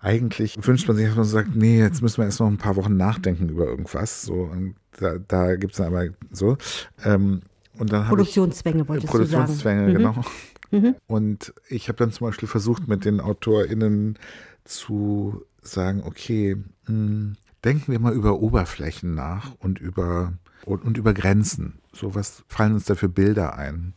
eigentlich wünscht man sich, dass man sagt, nee, jetzt müssen wir erst noch ein paar Wochen nachdenken über irgendwas. So, und da, da gibt es aber so. Ähm, und dann
Produktionszwänge wolltest
Produktionszwänge, du sagen. Produktionszwänge, genau. Mhm. Und ich habe dann zum Beispiel versucht, mit den AutorInnen zu sagen, okay, mh, hm, denken wir mal über Oberflächen nach und über, und, und über Grenzen. So was fallen uns da für Bilder ein.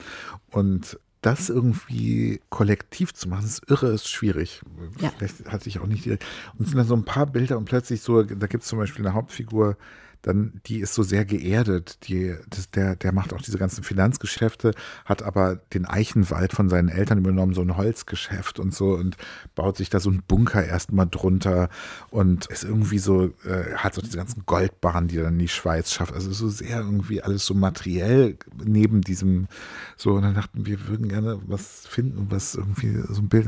Und das irgendwie kollektiv zu machen, ist irre, ist schwierig. Ja. Vielleicht hatte ich auch nicht direkt. Und es sind dann so ein paar Bilder und plötzlich so, da gibt es zum Beispiel eine Hauptfigur, dann die ist so sehr geerdet. Die, das, der, der macht auch diese ganzen Finanzgeschäfte, hat aber den Eichenwald von seinen Eltern übernommen, so ein Holzgeschäft und so und baut sich da so einen Bunker erstmal drunter und ist irgendwie so, äh, hat so diese ganzen Goldbahnen, die er dann in die Schweiz schafft. Also so sehr irgendwie alles so materiell neben diesem, so, und dann dachten wir, würden gerne was finden, was irgendwie so ein Bild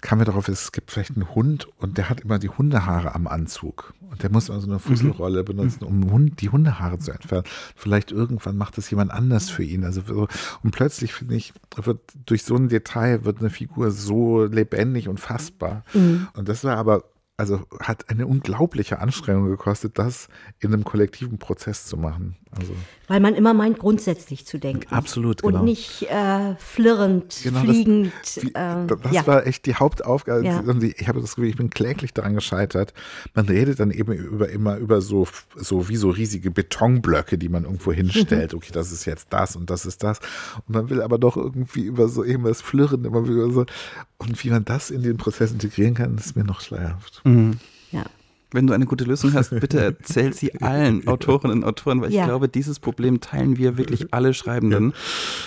kamen wir darauf, es gibt vielleicht einen Hund und der hat immer die Hundehaare am Anzug. Und der muss immer so eine Fusselrolle mhm. benutzen, um die Hundehaare zu entfernen. Vielleicht irgendwann macht das jemand anders für ihn. Also und plötzlich finde ich, wird durch so ein Detail wird eine Figur so lebendig und fassbar. Mhm. Und das war aber also hat eine unglaubliche Anstrengung gekostet, das in einem kollektiven Prozess zu machen. Also
Weil man immer meint, grundsätzlich zu denken.
Absolut,
genau. Und nicht äh, flirrend, genau, fliegend.
Das, wie, äh, das ja. war echt die Hauptaufgabe. Ja. Ich habe das Gefühl, ich bin kläglich daran gescheitert. Man redet dann eben über immer über so, so wie so riesige Betonblöcke, die man irgendwo hinstellt. Okay, das ist jetzt das und das ist das. Und man will aber doch irgendwie über so irgendwas flirren, immer wieder so. Und wie man das in den Prozess integrieren kann, ist mir noch schleierhaft.
Mhm. Ja.
Wenn du eine gute Lösung hast, bitte erzähl sie allen Autorinnen und Autoren, weil ja. ich glaube, dieses Problem teilen wir wirklich alle Schreibenden. Ja.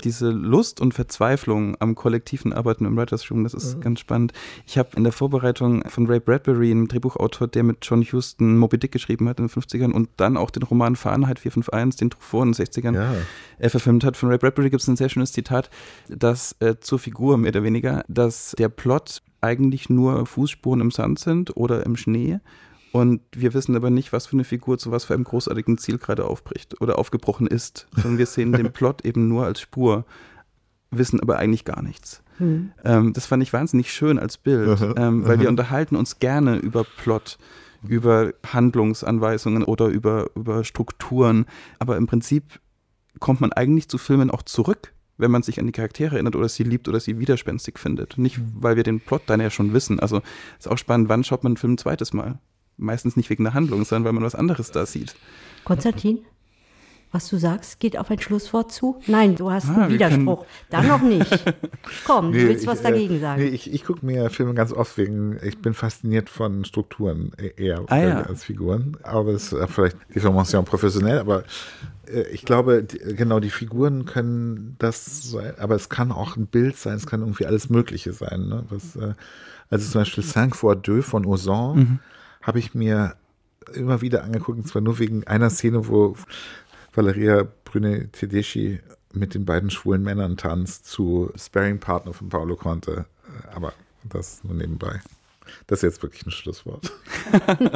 Diese Lust und Verzweiflung am kollektiven Arbeiten im Writers Room, das ist ja. ganz spannend. Ich habe in der Vorbereitung von Ray Bradbury, einem Drehbuchautor, der mit John Huston Moby Dick geschrieben hat in den 50ern und dann auch den Roman Fahrenheit 451, den Truffaut in den 60ern ja. verfilmt hat. Von Ray Bradbury gibt es ein sehr schönes Zitat, das äh, zur Figur mehr oder weniger, dass der Plot eigentlich nur Fußspuren im Sand sind oder im Schnee und wir wissen aber nicht, was für eine Figur zu was für einem großartigen Ziel gerade aufbricht oder aufgebrochen ist. Sondern wir sehen den Plot eben nur als Spur, wissen aber eigentlich gar nichts. Mhm. Ähm, das fand ich wahnsinnig schön als Bild, ähm, weil wir unterhalten uns gerne über Plot, über Handlungsanweisungen oder über, über Strukturen. Aber im Prinzip kommt man eigentlich zu Filmen auch zurück, wenn man sich an die Charaktere erinnert oder sie liebt oder sie widerspenstig findet. Nicht, hm. weil wir den Plot dann ja schon wissen. Also ist auch spannend, wann schaut man einen Film ein zweites Mal? meistens nicht wegen der Handlung, sondern weil man was anderes da sieht.
Konstantin? Was du sagst, geht auf ein Schlusswort zu? Nein, du hast ah, einen Widerspruch. Dann noch nicht. Komm, nee, du willst ich, was äh, dagegen sagen.
Nee, ich, ich gucke mir Filme ganz oft wegen, ich bin fasziniert von Strukturen e-, eher ah, ja. als Figuren. Aber das ist vielleicht die Formation professionell, aber äh, ich glaube, genau, die Figuren können das sein, aber es kann auch ein Bild sein, es kann irgendwie alles Mögliche sein. Ne? Was, äh, also zum Beispiel Cinq fois deux von Ozon. Mhm habe ich mir immer wieder angeguckt, und zwar nur wegen einer Szene, wo Valeria Brüne Tedeschi mit den beiden schwulen Männern tanzt zu Sparing-Partner von Paolo Conte. Aber das nur nebenbei. Das ist jetzt wirklich ein Schlusswort.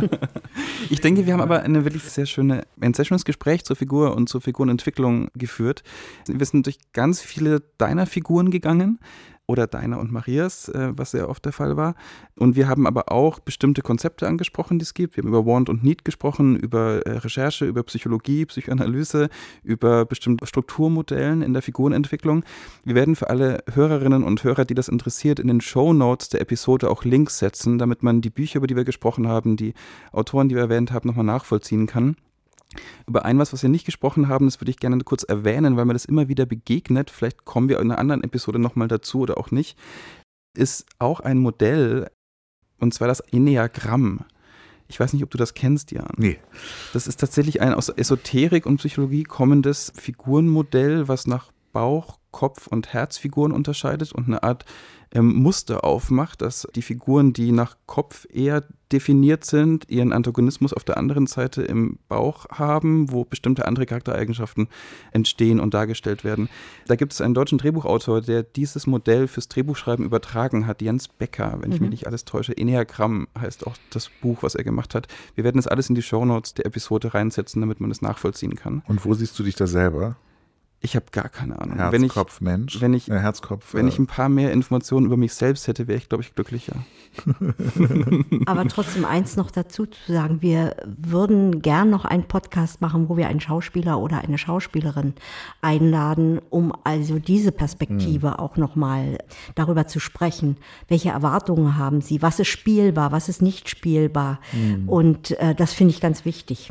ich denke, wir haben aber eine wirklich sehr schöne, ein sehr schönes Gespräch zur Figur und zur Figurenentwicklung geführt. Wir sind durch ganz viele deiner Figuren gegangen oder deiner und Marias, äh, was sehr oft der Fall war. Und wir haben aber auch bestimmte Konzepte angesprochen, die es gibt. Wir haben über Want und Need gesprochen, über äh, Recherche, über Psychologie, Psychoanalyse, über bestimmte Strukturmodellen in der Figurenentwicklung. Wir werden für alle Hörerinnen und Hörer, die das interessiert, in den Show Notes der Episode auch Links setzen, damit man die Bücher, über die wir gesprochen haben, die Autoren, die wir erwähnt haben, nochmal nachvollziehen kann. Über ein was, was wir nicht gesprochen haben, das würde ich gerne kurz erwähnen, weil mir das immer wieder begegnet. Vielleicht kommen wir in einer anderen Episode nochmal dazu oder auch nicht. Ist auch ein Modell, und zwar das Enneagramm. Ich weiß nicht, ob du das kennst, Jan.
Nee.
Das ist tatsächlich ein aus Esoterik und Psychologie kommendes Figurenmodell, was nach Bauch, Kopf und Herzfiguren unterscheidet und eine Art ähm, Muster aufmacht, dass die Figuren, die nach Kopf eher definiert sind, ihren Antagonismus auf der anderen Seite im Bauch haben, wo bestimmte andere Charaktereigenschaften entstehen und dargestellt werden. Da gibt es einen deutschen Drehbuchautor, der dieses Modell fürs Drehbuchschreiben übertragen hat, Jens Becker, wenn mhm. ich mich nicht alles täusche. Enneagramm heißt auch das Buch, was er gemacht hat. Wir werden das alles in die Shownotes der Episode reinsetzen, damit man es nachvollziehen kann.
Und wo siehst du dich da selber?
Ich habe gar keine Ahnung.
Herzkopf, wenn ich, Mensch.
Wenn ich,
äh, Herzkopf.
Wenn äh, ich ein paar mehr Informationen über mich selbst hätte, wäre ich, glaube ich, glücklicher.
Aber trotzdem eins noch dazu zu sagen, wir würden gern noch einen Podcast machen, wo wir einen Schauspieler oder eine Schauspielerin einladen, um also diese Perspektive hm. auch nochmal darüber zu sprechen. Welche Erwartungen haben sie? Was ist spielbar? Was ist nicht spielbar? Hm. Und äh, das finde ich ganz wichtig.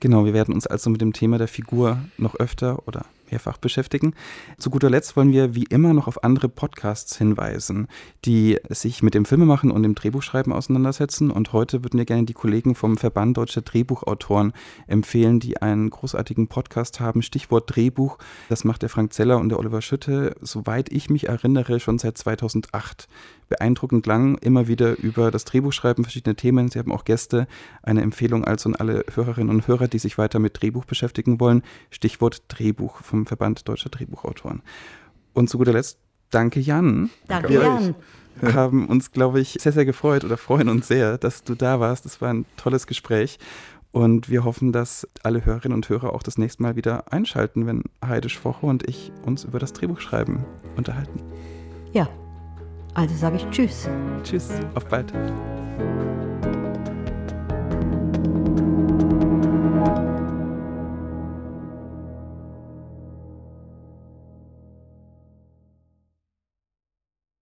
Genau, wir werden uns also mit dem Thema der Figur noch öfter oder mehrfach beschäftigen. Zu guter Letzt wollen wir wie immer noch auf andere Podcasts hinweisen, die sich mit dem Filmemachen und dem Drehbuchschreiben auseinandersetzen. Und heute würden wir gerne die Kollegen vom Verband Deutscher Drehbuchautoren empfehlen, die einen großartigen Podcast haben. Stichwort Drehbuch. Das macht der Frank Zeller und der Oliver Schütte, soweit ich mich erinnere, schon seit 2008 beeindruckend lang, immer wieder über das Drehbuchschreiben, verschiedene Themen. Sie haben auch Gäste. Eine Empfehlung also an alle Hörerinnen und Hörer, die sich weiter mit Drehbuch beschäftigen wollen. Stichwort Drehbuch vom Verband Deutscher Drehbuchautoren. Und zu guter Letzt, danke Jan.
Danke Jan.
Wir haben uns, glaube ich, sehr, sehr gefreut oder freuen uns sehr, dass du da warst. Das war ein tolles Gespräch. Und wir hoffen, dass alle Hörerinnen und Hörer auch das nächste Mal wieder einschalten, wenn Heide Schwoche und ich uns über das Drehbuchschreiben unterhalten.
Ja, also sage ich Tschüss.
Tschüss, auf bald.